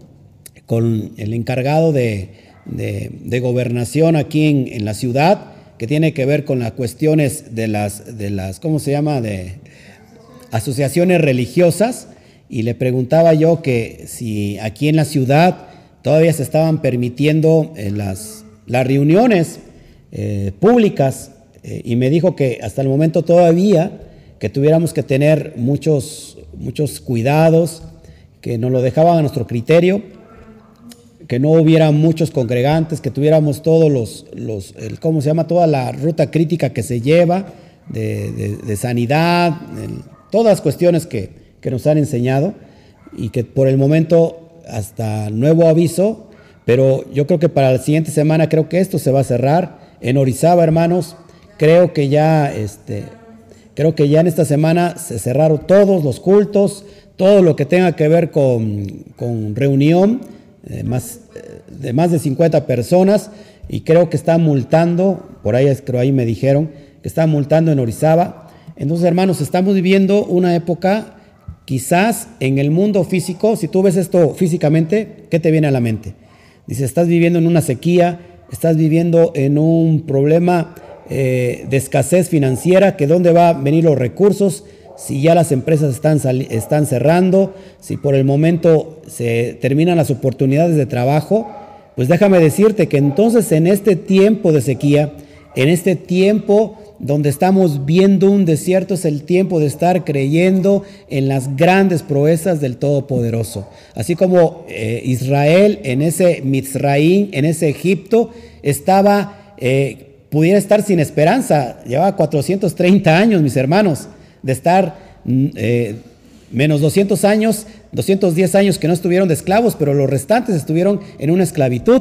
con el encargado de, de, gobernación aquí en, en la ciudad, que tiene que ver con las cuestiones de las, de las ¿cómo se llama?, de asociaciones religiosas, y le preguntaba yo que si aquí en la ciudad todavía se estaban permitiendo eh, las, las reuniones eh, públicas, eh, y me dijo que hasta el momento todavía que tuviéramos que tener muchos, muchos cuidados, que nos lo dejaban a nuestro criterio, que no hubiera muchos congregantes, que tuviéramos todos los, los ¿cómo se llama? Toda la ruta crítica que se lleva de, sanidad, todas las cuestiones que, que nos han enseñado y que por el momento hasta nuevo aviso, pero yo creo que para la siguiente semana creo que esto se va a cerrar. En Orizaba, hermanos, creo que ya, este, creo que ya en esta semana se cerraron todos los cultos, todo lo que tenga que ver con, con reunión de más, de más de 50 personas y creo que está multando, por ahí creo ahí me dijeron que está multando en Orizaba. Entonces, hermanos, estamos viviendo una época Quizás en el mundo físico, si tú ves esto físicamente, ¿qué te viene a la mente? Dice, estás viviendo en una sequía, estás viviendo en un problema eh, de escasez financiera, que dónde va a venir los recursos, si ya las empresas están, están cerrando, si por el momento se terminan las oportunidades de trabajo, pues déjame decirte que entonces en este tiempo de sequía, en este tiempo donde estamos viendo un desierto es el tiempo de estar creyendo en las grandes proezas del Todopoderoso. Así como eh, Israel en ese Mizraín, en ese Egipto, estaba, eh, pudiera estar sin esperanza. Llevaba 430 años, mis hermanos, de estar mm, eh, menos 200 años, 210 años que no estuvieron de esclavos, pero los restantes estuvieron en una esclavitud.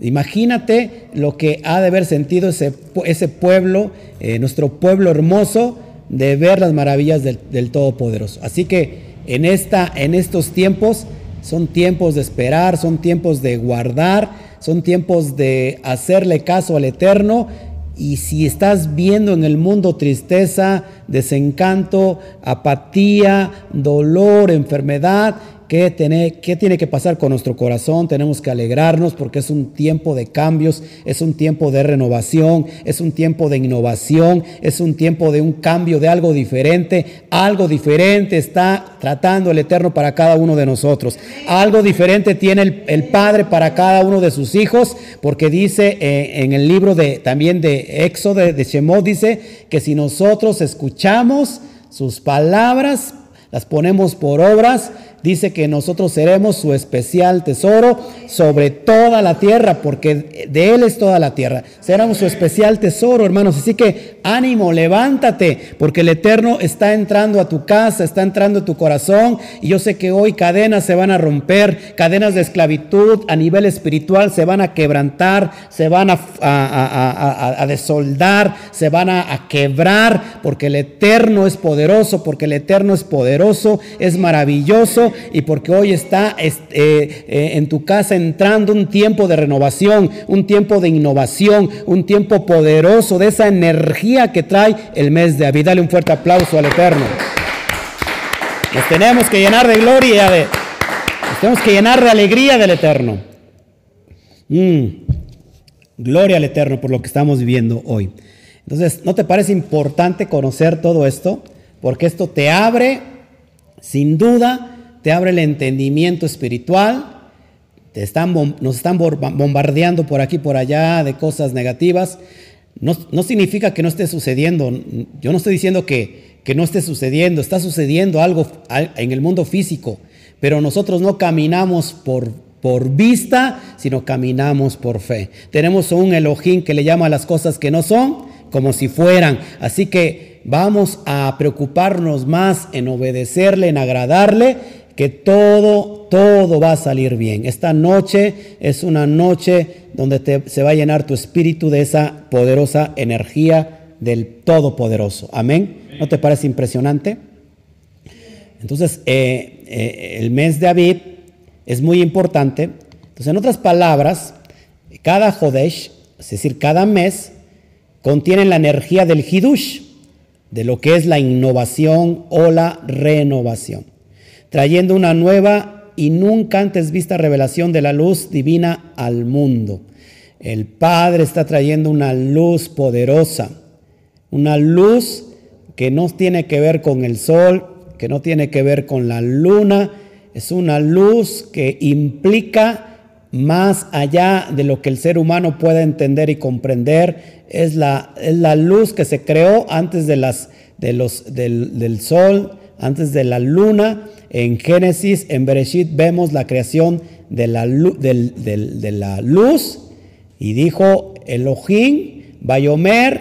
Imagínate lo que ha de haber sentido ese, ese pueblo, eh, nuestro pueblo hermoso, de ver las maravillas del, Todopoderoso. Así que en, esta, en estos tiempos son tiempos de esperar, son tiempos de guardar, son tiempos de hacerle caso al Eterno. Y si estás viendo en el mundo tristeza, desencanto, apatía, dolor, enfermedad, ¿Qué tiene, ¿Qué tiene que pasar con nuestro corazón? Tenemos que alegrarnos porque es un tiempo de cambios, es un tiempo de renovación, es un tiempo de innovación, es un tiempo de un cambio, de algo diferente. Algo diferente está tratando el Eterno para cada uno de nosotros. Algo diferente tiene el, Padre para cada uno de sus hijos, porque dice eh, en el libro de, también de Éxodo, de, de Shemot, dice que si nosotros escuchamos sus palabras, las ponemos por obras, dice que nosotros seremos su especial tesoro sobre toda la tierra, porque de Él es toda la tierra. Seremos su especial tesoro, hermanos. Así que ánimo, levántate, porque el Eterno está entrando a tu casa, está entrando a tu corazón. Y yo sé que hoy cadenas se van a romper, cadenas de esclavitud a nivel espiritual se van a quebrantar, se van a, a, desoldar, se van a quebrar, porque el Eterno es poderoso, porque el Eterno es poderoso, es maravilloso y porque hoy está este, eh, en tu casa entrando un tiempo de renovación, un tiempo de innovación, un tiempo poderoso de esa energía que trae el mes de Abril. Dale un fuerte aplauso al Eterno. Nos tenemos que llenar de gloria, nos tenemos que llenar de alegría del Eterno. Mm. Gloria al Eterno por lo que estamos viviendo hoy. Entonces, ¿no te parece importante conocer todo esto? Porque esto te abre, sin duda, te abre el entendimiento espiritual, te están, nos están bombardeando por aquí, por allá de cosas negativas. No, significa que no esté sucediendo. Yo no estoy diciendo que, que no esté sucediendo, está sucediendo algo en el mundo físico, pero nosotros no caminamos por, por vista, sino caminamos por fe. Tenemos un Elohim que le llama a las cosas que no son como si fueran. Así que vamos a preocuparnos más en obedecerle, en agradarle que todo, todo va a salir bien. Esta noche es una noche donde se va a llenar tu espíritu de esa poderosa energía del Todopoderoso. Amén. ¿No te parece impresionante? Entonces, eh, eh, el mes de Aviv es muy importante. Entonces, en otras palabras, cada Jodesh, es decir, cada mes, contiene la energía del Hidush, de lo que es la innovación o la renovación trayendo una nueva y nunca antes vista revelación de la luz divina al mundo. El Padre está trayendo una luz poderosa, una luz que no tiene que ver con el sol, que no tiene que ver con la luna, es una luz que implica más allá de lo que el ser humano pueda entender y comprender. Es la, la luz que se creó antes de las, de los, del, sol, antes de la luna. En Génesis, en Bereshit, vemos la creación de la, luz. Y dijo Elohim, Bayomer,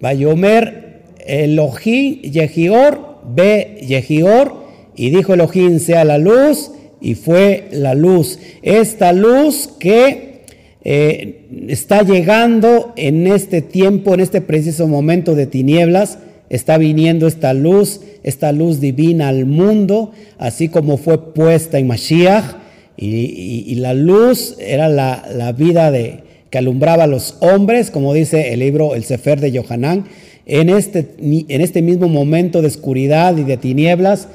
Bayomer, Elohim, Yehior, Be Yehior. Y dijo Elohim, sea la luz y fue la luz. Esta luz que eh, está llegando en este tiempo, en este preciso momento de tinieblas, está viniendo esta luz, esta luz divina al mundo, así como fue puesta en Mashiach. Y, la luz era la, vida que alumbraba a los hombres, como dice el libro El Sefer de Yohanan. En este, en este mismo momento de oscuridad y de tinieblas,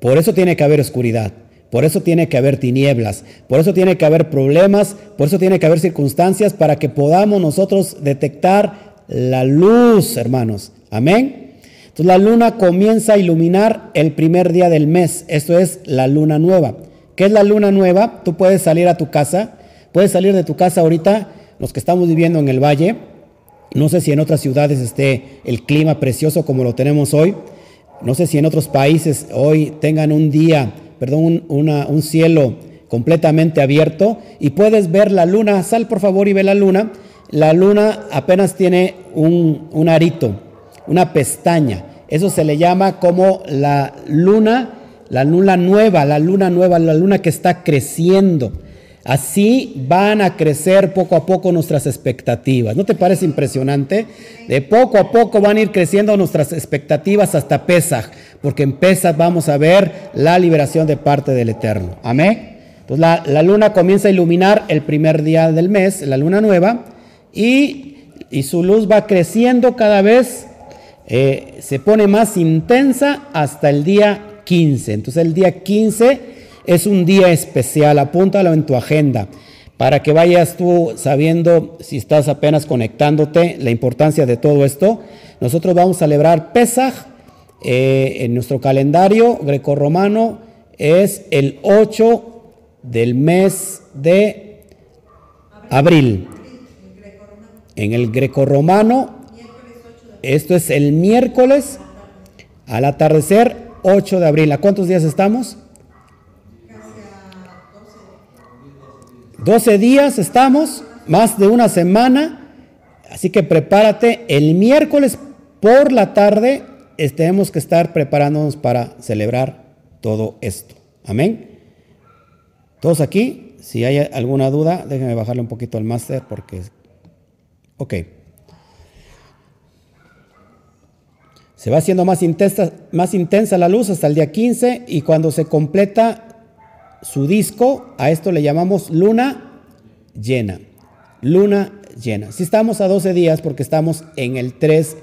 por eso tiene que haber oscuridad. Por eso tiene que haber tinieblas, por eso tiene que haber problemas, por eso tiene que haber circunstancias para que podamos nosotros detectar la luz, hermanos. Amén. Entonces la luna comienza a iluminar el primer día del mes. Esto es la luna nueva. ¿Qué es la luna nueva? Tú puedes salir a tu casa, puedes salir de tu casa ahorita, los que estamos viviendo en el valle. No sé si en otras ciudades esté el clima precioso como lo tenemos hoy. No sé si en otros países hoy tengan un día perdón, un, cielo completamente abierto y puedes ver la luna. Sal por favor y ve la luna. La luna apenas tiene un, un arito, una pestaña. Eso se le llama como la luna, la luna nueva, la luna nueva, la luna que está creciendo. Así van a crecer poco a poco nuestras expectativas. ¿No te parece impresionante? De poco a poco van a ir creciendo nuestras expectativas hasta Pesaj, porque en Pesaj vamos a ver la liberación de parte del Eterno. Amén. Entonces la, luna comienza a iluminar el primer día del mes, la luna nueva, y, su luz va creciendo cada vez, eh, se pone más intensa hasta el día 15. Entonces el día 15 es un día especial, apúntalo en tu agenda para que vayas tú sabiendo, si estás apenas conectándote, la importancia de todo esto. Nosotros vamos a celebrar Pesaj eh, en nuestro calendario grecorromano, es el 8 del mes de abril. En el grecorromano, esto es el miércoles al atardecer 8 de abril. ¿A cuántos días estamos? 12 días estamos, más de una semana, así que prepárate. El miércoles por la tarde tenemos que estar preparándonos para celebrar todo esto. Amén. Todos aquí, si hay alguna duda, déjenme bajarle un poquito al máster porque... Ok. Se va haciendo más intensa, más intensa la luz hasta el día 15 y cuando se completa su disco, a esto le llamamos luna llena. Luna llena. Si estamos a 12 días porque estamos en el 3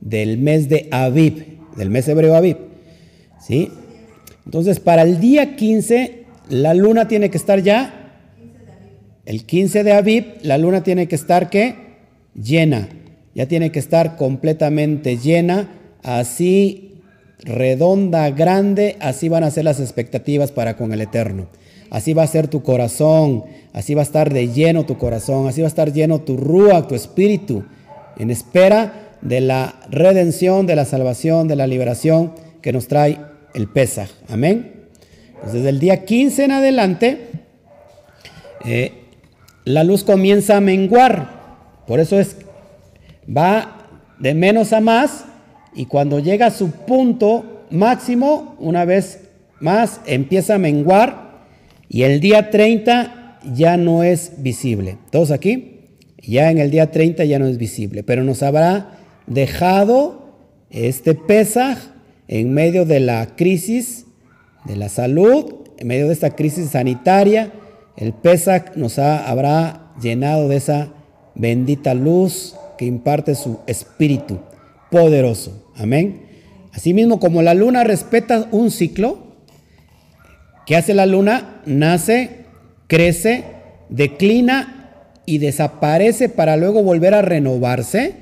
del mes de Aviv, del mes hebreo Aviv. ¿Sí? Entonces, para el día 15, la luna tiene que estar ya. El 15 de Aviv, la luna tiene que estar ¿qué? Llena. Ya tiene que estar completamente llena. Así redonda, grande, así van a ser las expectativas para con el Eterno. Así va a ser tu corazón, así va a estar de lleno tu corazón, así va a estar lleno tu rúa, tu espíritu, en espera de la redención, de la salvación, de la liberación que nos trae el Pesaj. Amén. Pues desde el día 15 en adelante, eh, la luz comienza a menguar. Por eso es, va de menos a más y cuando llega a su punto máximo, una vez más empieza a menguar y el día 30 ya no es visible. ¿Todos aquí? Ya en el día 30 ya no es visible, pero nos habrá dejado este Pesaj en medio de la crisis de la salud, en medio de esta crisis sanitaria, el Pesaj nos habrá llenado de esa bendita luz que imparte su espíritu poderoso. Amén. Asimismo, como la luna respeta un ciclo, ¿qué hace la luna? Nace, crece, declina y desaparece para luego volver a renovarse,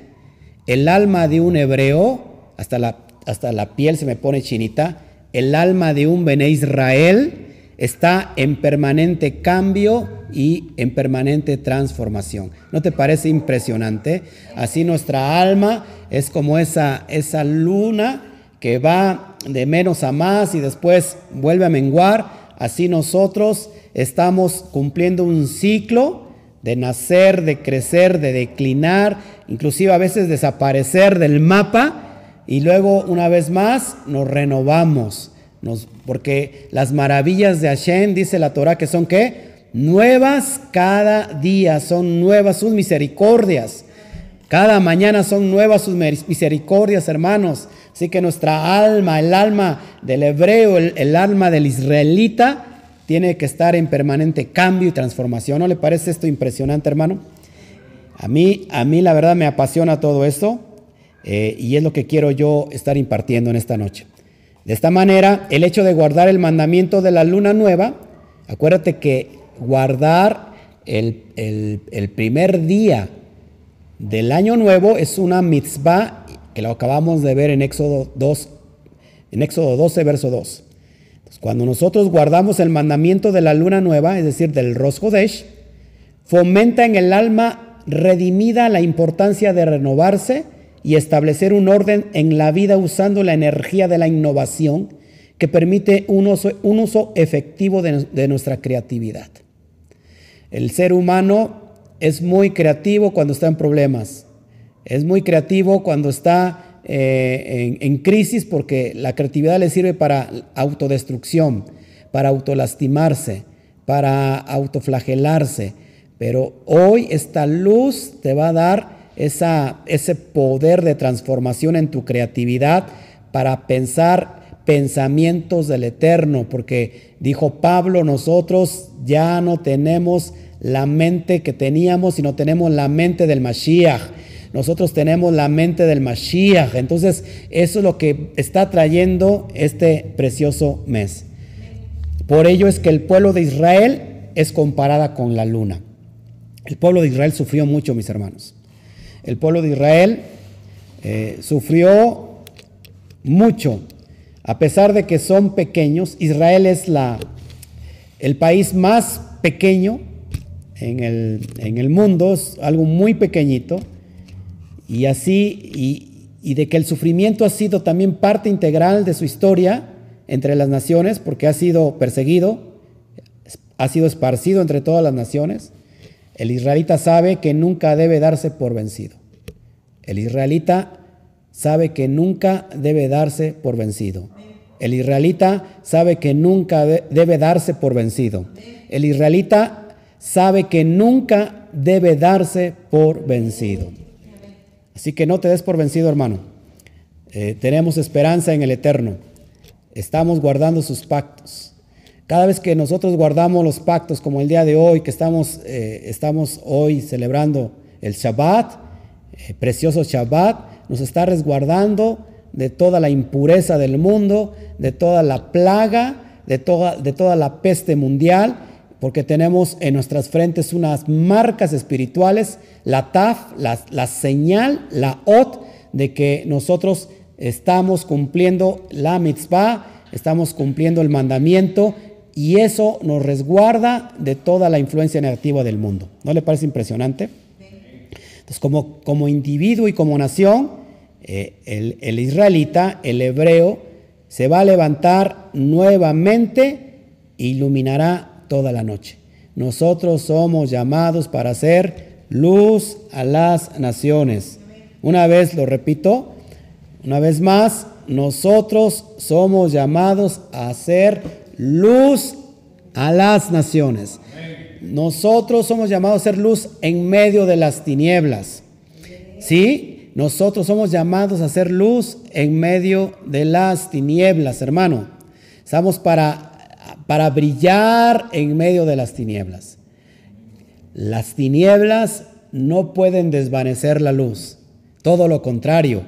el alma de un hebreo, hasta la, hasta la piel se me pone chinita, el alma de un Bene Israel está en permanente cambio y en permanente transformación. ¿No te parece impresionante? Así nuestra alma es como esa, esa luna que va de menos a más y después vuelve a menguar. Así nosotros estamos cumpliendo un ciclo de nacer, de crecer, de declinar, inclusive a veces desaparecer del mapa y luego una vez más nos renovamos. Porque las maravillas de Hashem, dice la Torah, que son qué? Nuevas cada día, son nuevas sus misericordias. Cada mañana son nuevas sus misericordias, hermanos. Así que nuestra alma, el alma del hebreo, el, alma del israelita, tiene que estar en permanente cambio y transformación. ¿No le parece esto impresionante, hermano? A mí, a mí la verdad me apasiona todo esto eh, y es lo que quiero yo estar impartiendo en esta noche. De esta manera, el hecho de guardar el mandamiento de la luna nueva, acuérdate que guardar el, el primer día del año nuevo es una mitzvah que lo acabamos de ver en Éxodo 2, en Éxodo 12, verso 2. cuando nosotros guardamos el mandamiento de la luna nueva, es decir, del Rosh Hodesh, fomenta en el alma redimida la importancia de renovarse y establecer un orden en la vida usando la energía de la innovación que permite un uso, un uso efectivo de, nuestra creatividad. El ser humano es muy creativo cuando está en problemas. Es muy creativo cuando está eh, en, crisis porque la creatividad le sirve para autodestrucción, para autolastimarse, para autoflagelarse. Pero hoy esta luz te va a dar esa, ese poder de transformación en tu creatividad para pensar pensamientos del eterno, porque dijo Pablo, nosotros ya no tenemos la mente que teníamos, sino tenemos la mente del Mashiach. Nosotros tenemos la mente del Mashiach. Entonces, eso es lo que está trayendo este precioso mes. Por ello es que el pueblo de Israel es comparada con la luna. El pueblo de Israel sufrió mucho, mis hermanos. El pueblo de Israel eh, sufrió mucho. A pesar de que son pequeños, Israel es la, el país más pequeño en el, mundo, es algo muy pequeñito, y así, y, y de que el sufrimiento ha sido también parte integral de su historia entre las naciones, porque ha sido perseguido, ha sido esparcido entre todas las naciones. El israelita sabe que nunca debe darse por vencido. El israelita sabe que nunca debe darse por vencido. El israelita sabe que nunca debe darse por vencido. El israelita sabe que nunca debe darse por vencido. Así que no te des por vencido, hermano. Eh, tenemos esperanza en el Eterno. Estamos guardando sus pactos. Cada vez que nosotros guardamos los pactos, como el día de hoy, que estamos, eh, estamos hoy celebrando el Shabbat, eh, precioso Shabbat, nos está resguardando de toda la impureza del mundo, de toda la plaga, de toda, de toda la peste mundial porque tenemos en nuestras frentes unas marcas espirituales, la taf, la, señal, la ot, de que nosotros estamos cumpliendo la mitzvah, estamos cumpliendo el mandamiento y eso nos resguarda de toda la influencia negativa del mundo. ¿No le parece impresionante? Entonces, como, como individuo y como nación, eh, el, el israelita, el hebreo, se va a levantar nuevamente, iluminará toda la noche. Nosotros somos llamados para ser luz a las naciones. Una vez lo repito, una vez más, nosotros somos llamados a ser luz a las naciones. Nosotros somos llamados a ser luz en medio de las tinieblas. ¿Sí? Nosotros somos llamados a ser luz en medio de las tinieblas, hermano. Estamos para para brillar en medio de las tinieblas. Las tinieblas no pueden desvanecer la luz, todo lo contrario,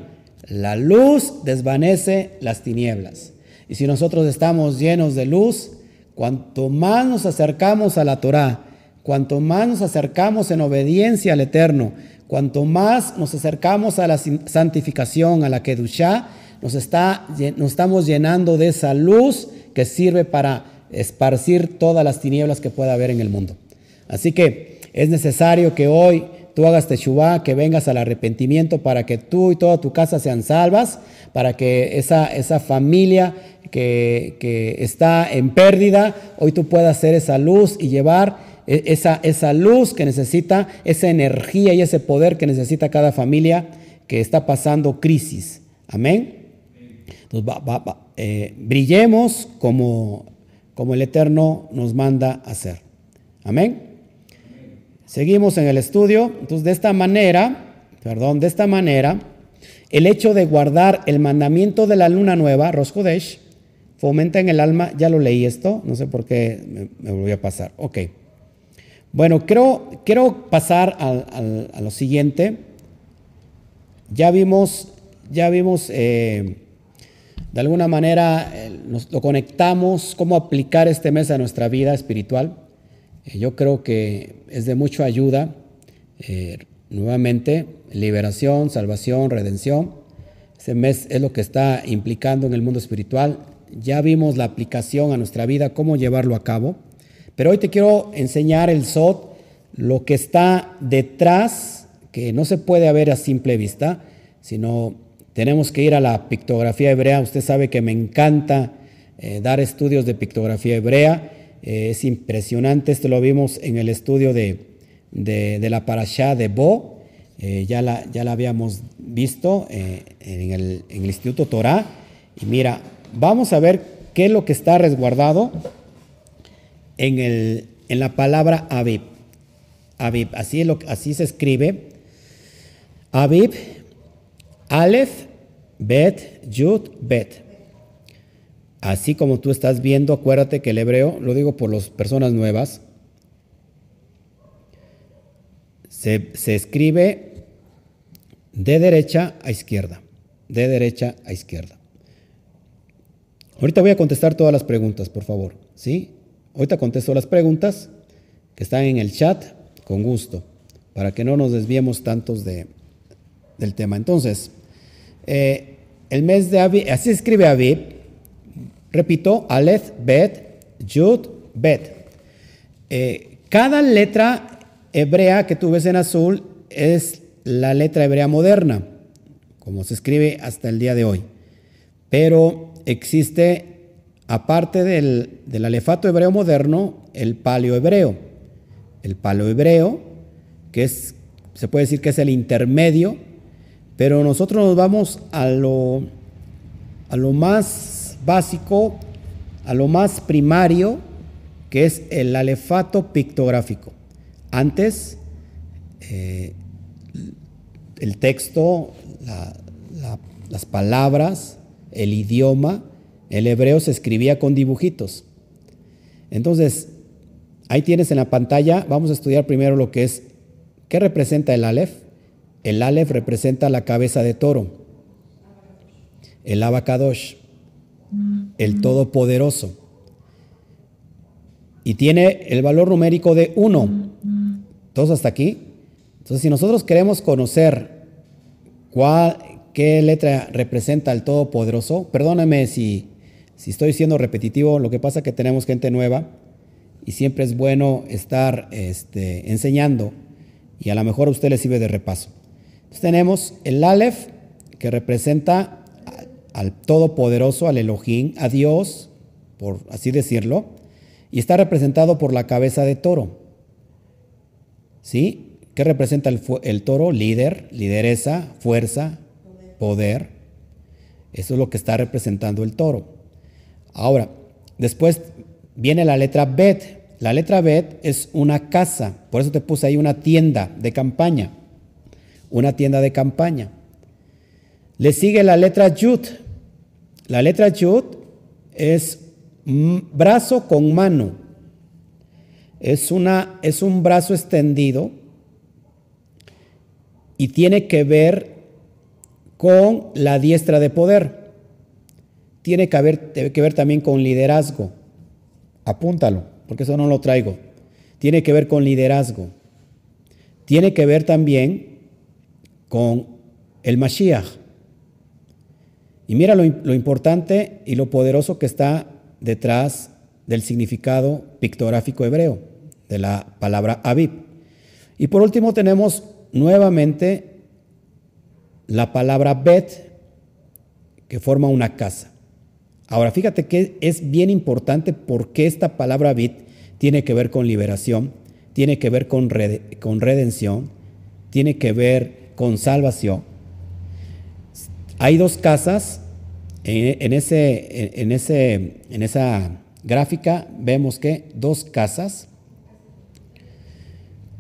la luz desvanece las tinieblas. Y si nosotros estamos llenos de luz, cuanto más nos acercamos a la Torah, cuanto más nos acercamos en obediencia al Eterno, cuanto más nos acercamos a la santificación, a la Kedushá, nos, está, nos estamos llenando de esa luz que sirve para esparcir todas las tinieblas que pueda haber en el mundo. Así que es necesario que hoy tú hagas Teshuvah, que vengas al arrepentimiento para que tú y toda tu casa sean salvas, para que esa, esa familia que, que está en pérdida, hoy tú puedas ser esa luz y llevar e, esa, esa luz que necesita, esa energía y ese poder que necesita cada familia que está pasando crisis. Amén. Entonces, eh, brillemos como, como el Eterno nos manda hacer. Amén. Seguimos en el estudio. Entonces, de esta manera, perdón, de esta manera, el hecho de guardar el mandamiento de la luna nueva, Roscodesh, fomenta en el alma, ya lo leí esto, no sé por qué me, voy a pasar. Ok. Bueno, quiero, quiero pasar a, lo siguiente. Ya vimos, ya vimos eh, de alguna manera, eh, nos, lo conectamos, cómo aplicar este mes a nuestra vida espiritual. Eh, yo creo que es de mucha ayuda. Eh, nuevamente, liberación, salvación, redención. Ese mes es lo que está implicando en el mundo espiritual. Ya vimos la aplicación a nuestra vida, cómo llevarlo a cabo. Pero hoy te quiero enseñar el SOT, lo que está detrás, que no se puede ver a simple vista, sino tenemos que ir a la pictografía hebrea. Usted sabe que me encanta eh, dar estudios de pictografía hebrea. Eh, es impresionante, esto lo vimos en el estudio de, la parashá de Bo, eh, ya, la, ya la habíamos visto eh, en el, Instituto Torah. Y mira, vamos a ver qué es lo que está resguardado en, el, en la palabra Abib. Abib, así, es lo, así se escribe. Abib, Aleph, Bet, Yud, Bet. Así como tú estás viendo, acuérdate que el hebreo, lo digo por las personas nuevas, se, escribe de derecha a izquierda, de derecha a izquierda. Ahorita voy a contestar todas las preguntas, por favor. ¿Sí? Ahorita contesto las preguntas que están en el chat con gusto, para que no nos desviemos tantos de, del tema. Entonces, eh, el mes de Aviv, así escribe Aviv, Repito, Aleph, Bet, Yud, Bet. Eh, cada letra hebrea que tú ves en azul es la letra hebrea moderna, como se escribe hasta el día de hoy. Pero existe, aparte del, del alefato hebreo moderno, el paleo hebreo. El paleo hebreo, que es, se puede decir que es el intermedio, pero nosotros nos vamos a lo, a lo más básico a lo más primario, que es el alefato pictográfico. Antes, eh, el texto, las palabras, el idioma, el hebreo se escribía con dibujitos. Entonces, ahí tienes en la pantalla, vamos a estudiar primero lo que es, ¿qué representa el alef? El alef representa la cabeza de toro, el abacadosh el Todopoderoso. Y tiene el valor numérico de 1. ¿Todos hasta aquí? Entonces, si nosotros queremos conocer cuál, qué letra representa el Todopoderoso, perdóname si, si estoy siendo repetitivo, lo que pasa es que tenemos gente nueva y siempre es bueno estar este, enseñando y a lo mejor a usted le sirve de repaso. Entonces tenemos el Aleph que representa al Todopoderoso, al Elohim, a Dios, por así decirlo, y está representado por la cabeza de toro. ¿Sí? ¿Qué representa el, toro? Líder, lideresa, fuerza, poder. Eso es lo que está representando el toro. Ahora, después viene la letra Bet. La letra Bet es una casa, por eso te puse ahí una tienda de campaña. Una tienda de campaña. Le sigue la letra Yud. La letra Yud es brazo con mano. Es, una, es un brazo extendido y tiene que ver con la diestra de poder. Tiene que, que ver también con liderazgo. Apúntalo, porque eso no lo traigo. tiene que ver con liderazgo, tiene que ver también con el Mashiach. Y mira lo, lo importante y lo poderoso que está detrás del significado pictográfico hebreo de la palabra Aviv. Y por último tenemos nuevamente la palabra Bet, que forma una casa. Ahora, fíjate que es bien importante porque esta palabra bit tiene que ver con liberación, tiene que ver con, con redención, tiene que ver con salvación. Hay dos casas, en, ese, en, ese, en esa gráfica vemos que dos casas,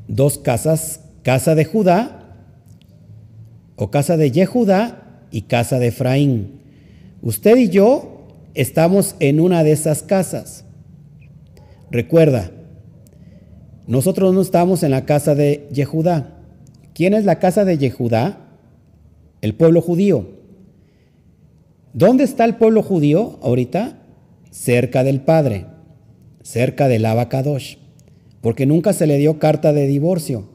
dos casas, casa de Judá o casa de Yehudá y casa de Efraín. Usted y yo estamos en una de esas casas. Recuerda, nosotros no estamos en la casa de Yehudá. ¿Quién es la casa de Yehudá? El pueblo judío. ¿Dónde está el pueblo judío ahorita? Cerca del Padre, cerca del Abacadosh, porque nunca se le dio carta de divorcio.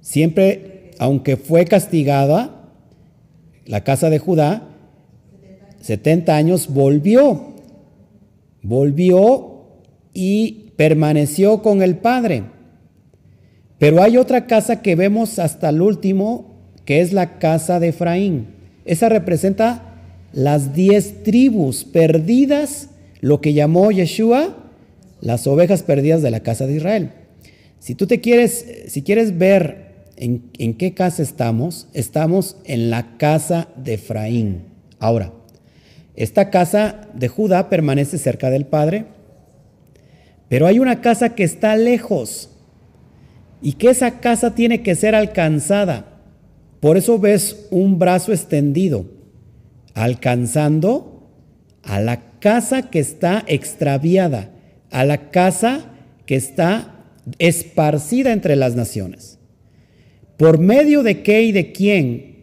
Siempre, aunque fue castigada, la casa de Judá 70 años, volvió, volvió y permaneció con el Padre. Pero hay otra casa que vemos hasta el último, que es la casa de Efraín. Esa representa las diez tribus perdidas, lo que llamó Yeshua las ovejas perdidas de la casa de Israel. Si tú te quieres, si quieres ver en, en qué casa estamos, estamos en la casa de Efraín. Ahora, esta casa de Judá permanece cerca del Padre, pero hay una casa que está lejos y que esa casa tiene que ser alcanzada. Por eso ves un brazo extendido, alcanzando a la casa que está extraviada, a la casa que está esparcida entre las naciones. ¿Por medio de qué y de quién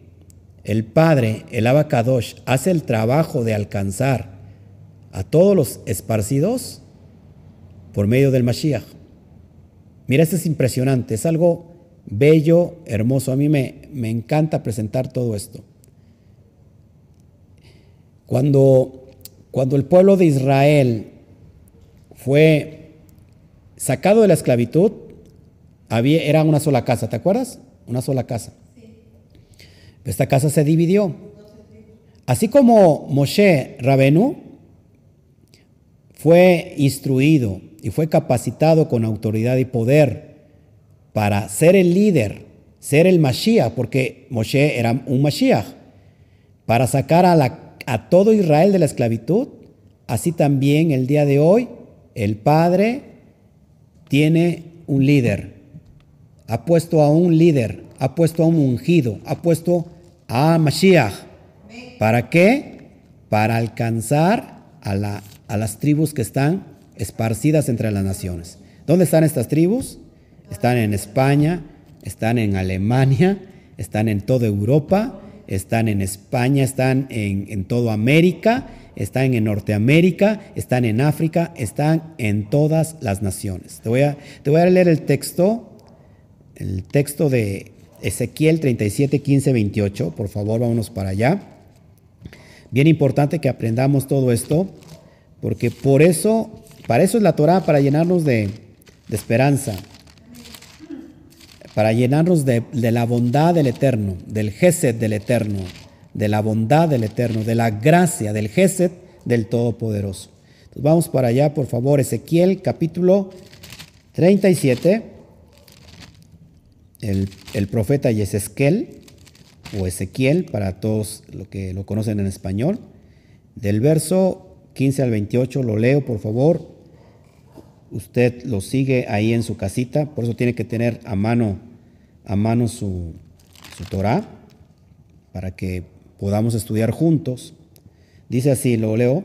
el Padre, el Abacadosh, hace el trabajo de alcanzar a todos los esparcidos por medio del Mashiach. Mira, esto es impresionante, es algo bello, hermoso. A mí me, me encanta presentar todo esto. Cuando, cuando el pueblo de Israel fue sacado de la esclavitud, había, era una sola casa, ¿te acuerdas? Una sola casa. Esta casa se dividió. Así como Moshe Rabenu fue instruido y fue capacitado con autoridad y poder para ser el líder, ser el Mashiach, porque Moshe era un Mashiach, para sacar a, la, a todo Israel de la esclavitud, así también el día de hoy el Padre tiene un líder, ha puesto a un líder, ha puesto a un ungido, ha puesto a Mashiach. ¿Para qué? Para alcanzar a, la, a las tribus que están esparcidas entre las naciones. ¿Dónde están estas tribus? Están en España, están en Alemania, están en toda Europa, están en España, están en, en toda América, están en Norteamérica, están en África, están en todas las naciones. Te voy a, te voy a leer el texto, el texto de Ezequiel 37, 15, 28. Por favor, vámonos para allá. Bien importante que aprendamos todo esto, porque por eso, para eso es la Torah, para llenarnos de, esperanza, para llenarnos de, la bondad del Eterno, del Gesed del Eterno, de la bondad del Eterno, de la gracia, del Gesed del Todopoderoso. Entonces vamos para allá, por favor, Ezequiel capítulo 37 el, profeta Yesesquel o Ezequiel, para todos los que lo conocen en español. Del verso 15 al 28 lo leo, por favor. Usted lo sigue ahí en su casita, por eso tiene que tener a mano, a mano su, su Torah, para que podamos estudiar juntos. Dice así, lo leo.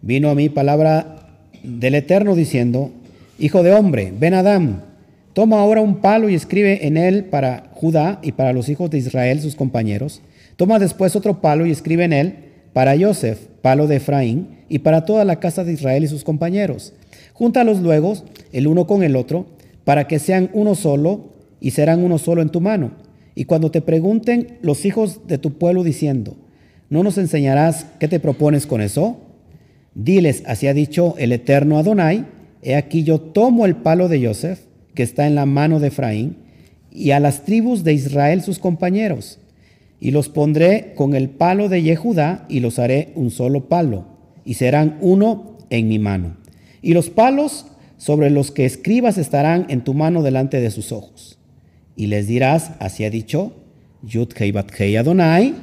Vino a mí palabra del Eterno diciendo, Hijo de hombre, ven Adán Toma ahora un palo y escribe en él para Judá y para los hijos de Israel, sus compañeros. Toma después otro palo y escribe en él para Joseph, palo de Efraín, y para toda la casa de Israel y sus compañeros. Júntalos luego, el uno con el otro, para que sean uno solo y serán uno solo en tu mano. Y cuando te pregunten los hijos de tu pueblo diciendo, ¿no nos enseñarás qué te propones con eso? Diles, así ha dicho el eterno Adonai, he aquí yo tomo el palo de Joseph, que está en la mano de Efraín, y a las tribus de Israel sus compañeros, y los pondré con el palo de Yehudá, y los haré un solo palo, y serán uno en mi mano. Y los palos sobre los que escribas estarán en tu mano delante de sus ojos. Y les dirás, así ha dicho, Yud Hei Adonai,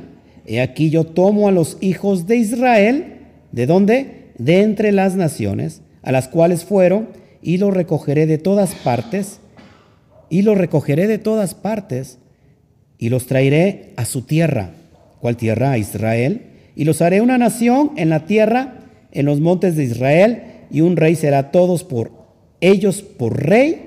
he aquí yo tomo a los hijos de Israel, ¿de dónde? De entre las naciones, a las cuales fueron, y los recogeré de todas partes, y los recogeré de todas partes, y los traeré a su tierra. ¿Cuál tierra? A Israel. Y los haré una nación en la tierra, en los montes de Israel, y un rey será todos por ellos por rey,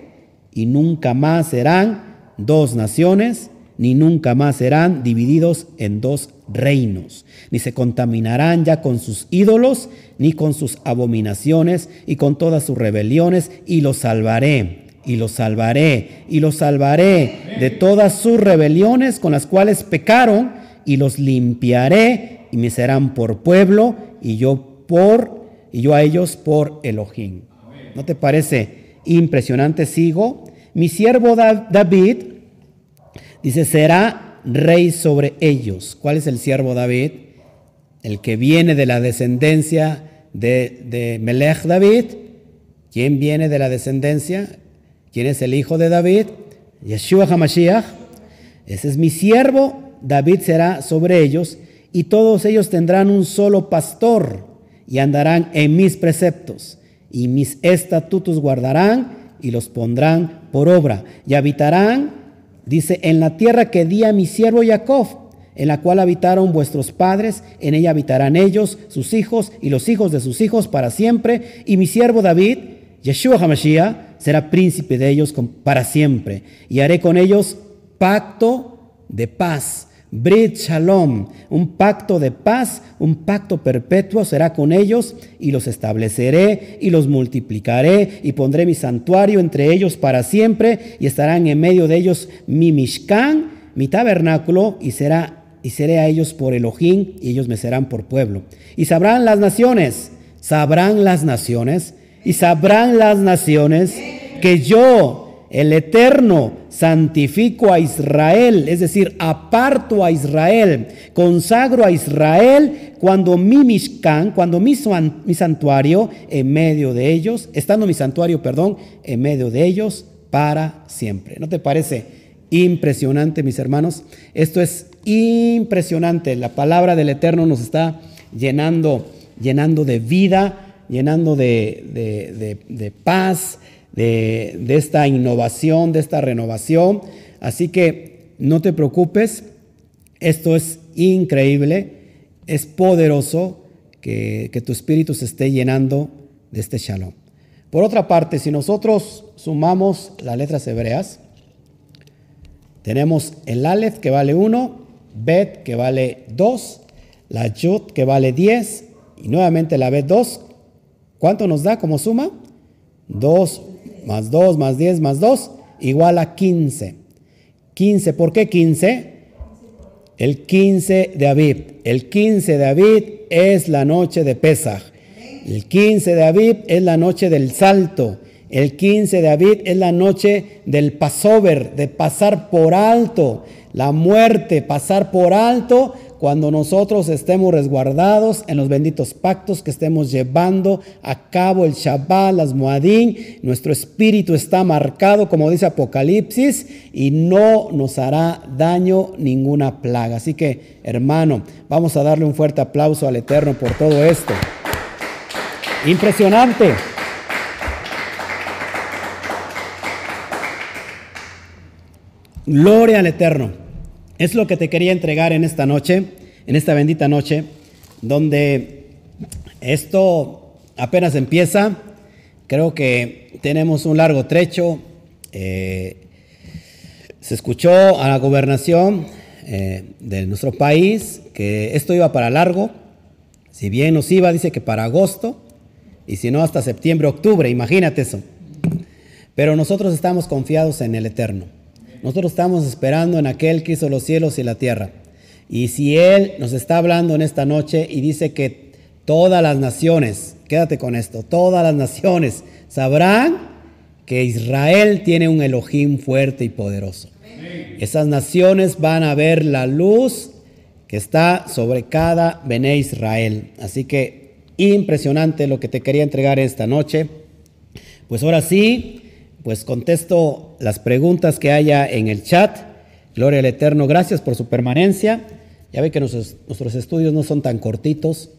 y nunca más serán dos naciones, ni nunca más serán divididos en dos reinos, ni se contaminarán ya con sus ídolos, ni con sus abominaciones, y con todas sus rebeliones, y los salvaré, y los salvaré, y los salvaré de todas sus rebeliones con las cuales pecaron, y los limpiaré, y me serán por pueblo, y yo por, y yo a ellos por Elohim. ¿No te parece impresionante? Sigo. Mi siervo David, dice, será rey sobre ellos. ¿Cuál es el siervo David? El que viene de la descendencia de, Melech David. ¿Quién viene de la descendencia? ¿Quién es el hijo de David? Yeshua HaMashiach. Ese es mi siervo. David será sobre ellos y todos ellos tendrán un solo pastor y andarán en mis preceptos y mis estatutos guardarán y los pondrán por obra. Y habitarán, dice, en la tierra que di a mi siervo Jacob, en la cual habitaron vuestros padres, en ella habitarán ellos, sus hijos y los hijos de sus hijos para siempre. Y mi siervo David, Yeshua HaMashiach, será príncipe de ellos para siempre. Y haré con ellos pacto de paz Brit Shalom, un pacto de paz, un pacto perpetuo será con ellos y los estableceré y los multiplicaré y pondré mi santuario entre ellos para siempre y estarán en medio de ellos mi Mishkan, mi tabernáculo y será y seré a ellos por Elohim y ellos me serán por pueblo. Y sabrán las naciones, sabrán las naciones y sabrán las naciones que yo el Eterno, santifico a Israel, es decir, aparto a Israel, consagro a Israel cuando mi Mishkan, cuando mi, santuario en medio de ellos, estando mi santuario, perdón, en medio de ellos para siempre. ¿No te parece impresionante, mis hermanos? Esto es impresionante. La palabra del Eterno nos está llenando, llenando de vida, llenando de paz, de, esta innovación, de esta renovación. Así que no te preocupes, esto es increíble, es poderoso que, que tu espíritu se esté llenando de este shalom. Por otra parte, si nosotros sumamos las letras hebreas, tenemos el Aleph que vale 1, Bet que vale 2, la Yud que vale 10 y nuevamente la Bet 2. ¿Cuánto nos da como suma? 2 más 2 más 10 más 2 igual a 15. 15, ¿por qué 15? El 15 de Aviv. El 15 de Aviv es la noche de Pesach. El 15 de Aviv es la noche del salto. El 15 de Aviv es la noche del Passover, de pasar por alto la muerte, pasar por alto cuando nosotros estemos resguardados en los benditos pactos que estemos llevando a cabo el Shabbat, las Moadín, nuestro espíritu está marcado, como dice Apocalipsis, y no nos hará daño ninguna plaga. Así que, hermano, vamos a darle un fuerte aplauso al Eterno por todo esto. Impresionante. Gloria al Eterno. Es lo que te quería entregar en esta noche, en esta bendita noche, donde esto apenas empieza. Creo que tenemos un largo trecho. Eh, se escuchó a la gobernación eh, de nuestro país que esto iba para largo. Si bien nos iba, dice que para agosto, y si no hasta septiembre, octubre, imagínate eso. Pero nosotros estamos confiados en el Eterno. Nosotros estamos esperando en aquel que hizo los cielos y la tierra. Y si Él nos está hablando en esta noche y dice que todas las naciones, quédate con esto, todas las naciones sabrán que Israel tiene un Elohim fuerte y poderoso. Esas naciones van a ver la luz que está sobre cada Bene Israel. Así que impresionante lo que te quería entregar esta noche. Pues ahora sí, pues contesto las preguntas que haya en el chat. Gloria al Eterno, gracias por su permanencia. Ya ve que nuestros, estudios no son tan cortitos,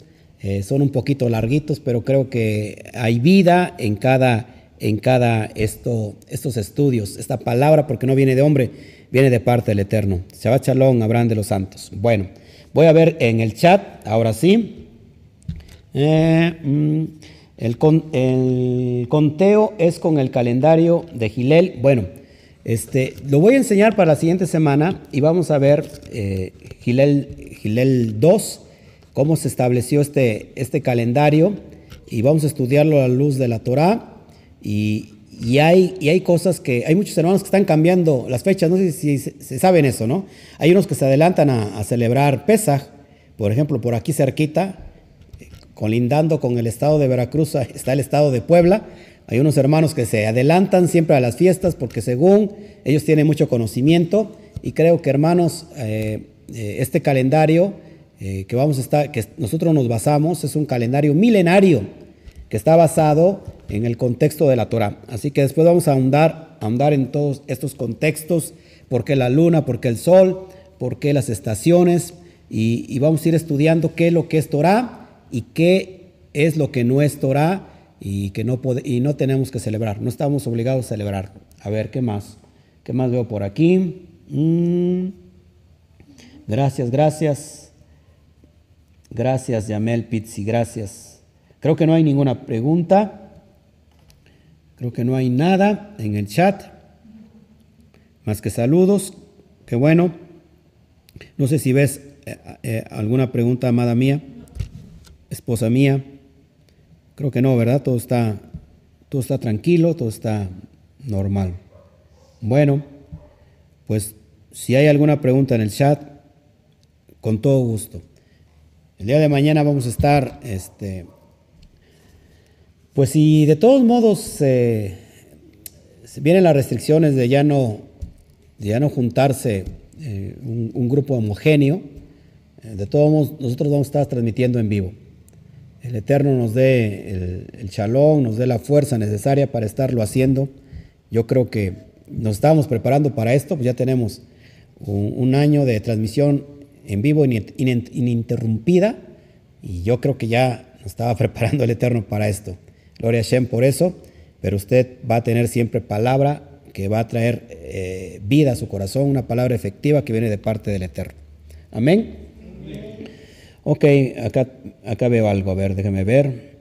eh, son un poquito larguitos, pero creo que hay vida en cada, en cada esto, estos estudios. Esta palabra, porque no viene de hombre, viene de parte del Eterno. Shabbat Shalom, Abraham de los Santos. Bueno, voy a ver en el chat, ahora sí. Eh, mm, el, conteo es con el calendario de Gilel. Bueno, este, lo voy a enseñar para la siguiente semana y vamos a ver eh, Gilel, Gilel 2, cómo se estableció este, este calendario y vamos a estudiarlo a la luz de la Torah. Y, y, hay, y hay cosas que, hay muchos hermanos que están cambiando las fechas, no sé si, se saben eso, ¿no? Hay unos que se adelantan a, a celebrar Pesaj, por ejemplo, por aquí cerquita, colindando con el estado de Veracruz, está el estado de Puebla. Hay unos hermanos que se adelantan siempre a las fiestas porque según ellos tienen mucho conocimiento y creo que hermanos, eh, eh, este calendario eh, que vamos a estar, que nosotros nos basamos, es un calendario milenario que está basado en el contexto de la Torah. Así que después vamos a ahondar, en todos estos contextos, por qué la luna, por qué el sol, por qué las estaciones, y, y vamos a ir estudiando qué es lo que es Torah y qué es lo que no es Torah y que no, y no tenemos que celebrar. No estamos obligados a celebrar. A ver, ¿qué más? ¿Qué más veo por aquí? Mm. Gracias, gracias. Gracias, Yamel Pizzi, gracias. Creo que no hay ninguna pregunta. Creo que no hay nada en el chat. Más que saludos. Qué bueno. No sé si ves eh, eh, alguna pregunta, amada mía esposa mía. Creo que no, ¿verdad? Todo está, todo está tranquilo, todo está normal. Bueno, pues si hay alguna pregunta en el chat, con todo gusto. El día de mañana vamos a estar, este, pues si de todos modos eh, vienen las restricciones de ya no, de ya no juntarse eh, un, grupo homogéneo, eh, de todos modos nosotros vamos a estar transmitiendo en vivo el Eterno nos dé el, el shalom, nos dé la fuerza necesaria para estarlo haciendo. Yo creo que nos estábamos preparando para esto, pues ya tenemos un, año de transmisión en vivo ininterrumpida y yo creo que ya nos estaba preparando el Eterno para esto. Gloria a Shem por eso, pero usted va a tener siempre palabra que va a traer eh, vida a su corazón, una palabra efectiva que viene de parte del Eterno. Amén. Ok, acá, acá veo algo, a ver, déjame ver.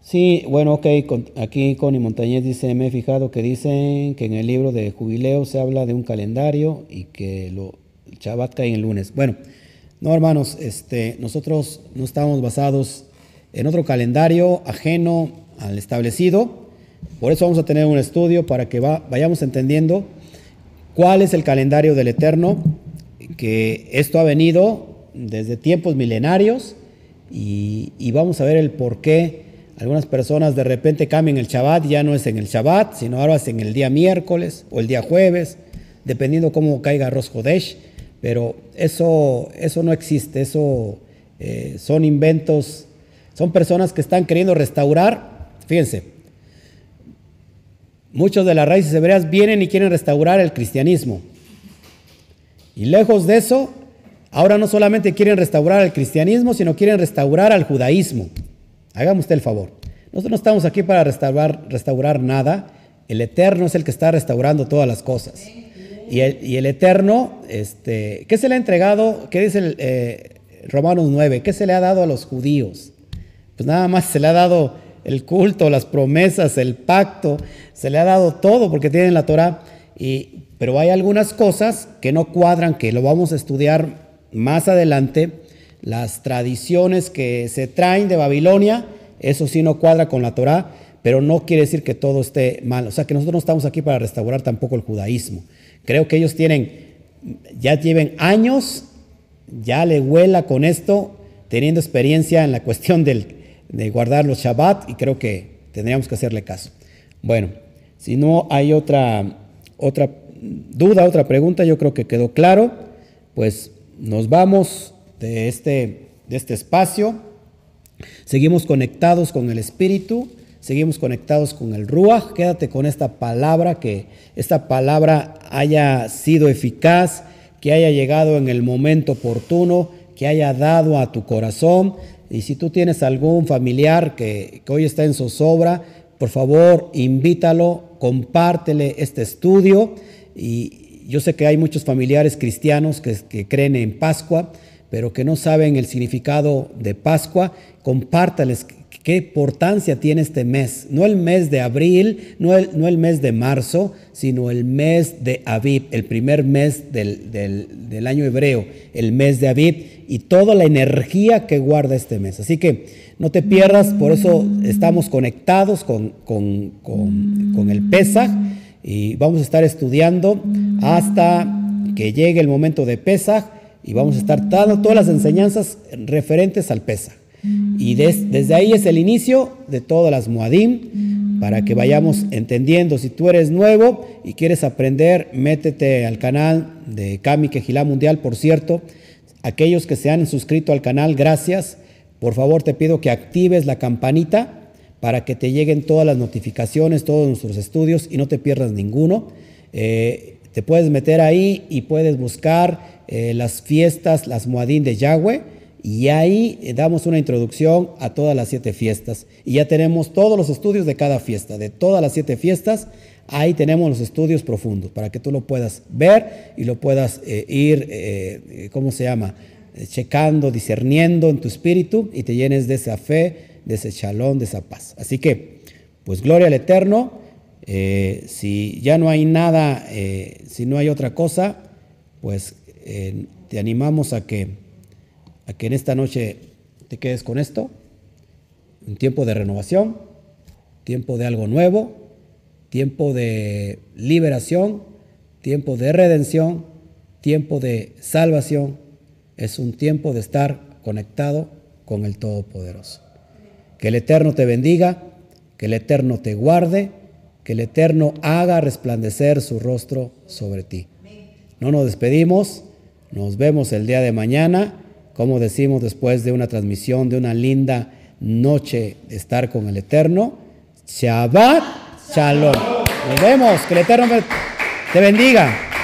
Sí, bueno, ok, aquí Connie Montañez dice, me he fijado que dicen que en el libro de jubileo se habla de un calendario y que lo, el Shabbat cae en lunes. Bueno, no hermanos, este, nosotros no estamos basados en otro calendario ajeno al establecido, por eso vamos a tener un estudio para que vayamos entendiendo cuál es el calendario del Eterno, que esto ha venido desde tiempos milenarios y, vamos a ver el por qué algunas personas de repente cambian el Shabbat, ya no es en el Shabbat, sino ahora es en el día miércoles o el día jueves, dependiendo cómo caiga Rosh Hodesh, pero eso, eso no existe, eso eh, son inventos, son personas que están queriendo restaurar, fíjense, Muchos de las raíces hebreas vienen y quieren restaurar el cristianismo. Y lejos de eso, ahora no solamente quieren restaurar el cristianismo, sino quieren restaurar al judaísmo. Hágame usted el favor. Nosotros no estamos aquí para restaurar, nada. El Eterno es el que está restaurando todas las cosas. Y el, Eterno, este, ¿qué se le ha entregado? ¿Qué dice el, eh, Romanos 9? ¿Qué se le ha dado a los judíos? Pues nada más se le ha dado el culto, las promesas, el pacto, se le ha dado todo porque tienen la Torah. Y Pero hay algunas cosas que no cuadran, que lo vamos a estudiar más adelante. Las tradiciones que se traen de Babilonia, eso sí no cuadra con la Torah, pero no quiere decir que todo esté mal. O sea que nosotros no estamos aquí para restaurar tampoco el judaísmo. Creo que ellos tienen, ya lleven años, ya le huela con esto, teniendo experiencia en la cuestión del, de guardar los Shabbat y creo que tendríamos que hacerle caso. Bueno, si no hay otra, otra duda, otra pregunta, yo creo que quedó claro, pues nos vamos de este, de este espacio, seguimos conectados con el Espíritu, seguimos conectados con el Ruach, quédate con esta palabra, que esta palabra haya sido eficaz, que haya llegado en el momento oportuno, que haya dado a tu corazón. Y si tú tienes algún familiar que, hoy está en zozobra, por favor, invítalo, compártele este estudio. Y yo sé que hay muchos familiares cristianos que, que creen en Pascua, pero que no saben el significado de Pascua. Compártales qué importancia tiene este mes. No el mes de abril, no el, no el mes de marzo, sino el mes de Aviv, el primer mes del, del, año hebreo, el mes de Aviv y toda la energía que guarda este mes. Así que no te pierdas, por eso estamos conectados con, con, con, con el Pesach y vamos a estar estudiando hasta que llegue el momento de Pesach y vamos a estar dando todas las enseñanzas referentes al Pesach. Y desde ahí es el inicio de todas las Muadim, para que vayamos entendiendo. Si tú eres nuevo y quieres aprender, métete al canal de Kami Quejilá Mundial, por cierto. Aquellos que se han suscrito al canal, gracias. Por favor, te pido que actives la campanita para que te lleguen todas las notificaciones, todos nuestros estudios y no te pierdas ninguno. Eh, te puedes meter ahí y puedes buscar eh, las fiestas, las Muadim de Yahweh y ahí eh, damos una introducción a todas las siete fiestas. Y ya tenemos todos los estudios de cada fiesta, de todas las siete fiestas. Ahí tenemos los estudios profundos para que tú lo puedas ver y lo puedas eh, ir, eh, ¿cómo se llama? checando, discerniendo en tu espíritu y te llenes de esa fe, de ese shalom, de esa paz. Así que, pues gloria al Eterno. si ya no hay nada, si no hay otra cosa, pues te animamos a que a que en esta noche te quedes con esto, un tiempo de renovación, tiempo de algo nuevo, tiempo de liberación, tiempo de redención, tiempo de salvación. Es un tiempo de estar conectado con el Todopoderoso. Que el Eterno te bendiga, que el Eterno te guarde, que el Eterno haga resplandecer su rostro sobre ti. No nos despedimos, nos vemos el día de mañana como decimos después de una transmisión, de una linda noche de estar con el Eterno. Shabbat Shalom. Nos vemos. Que el Eterno te bendiga.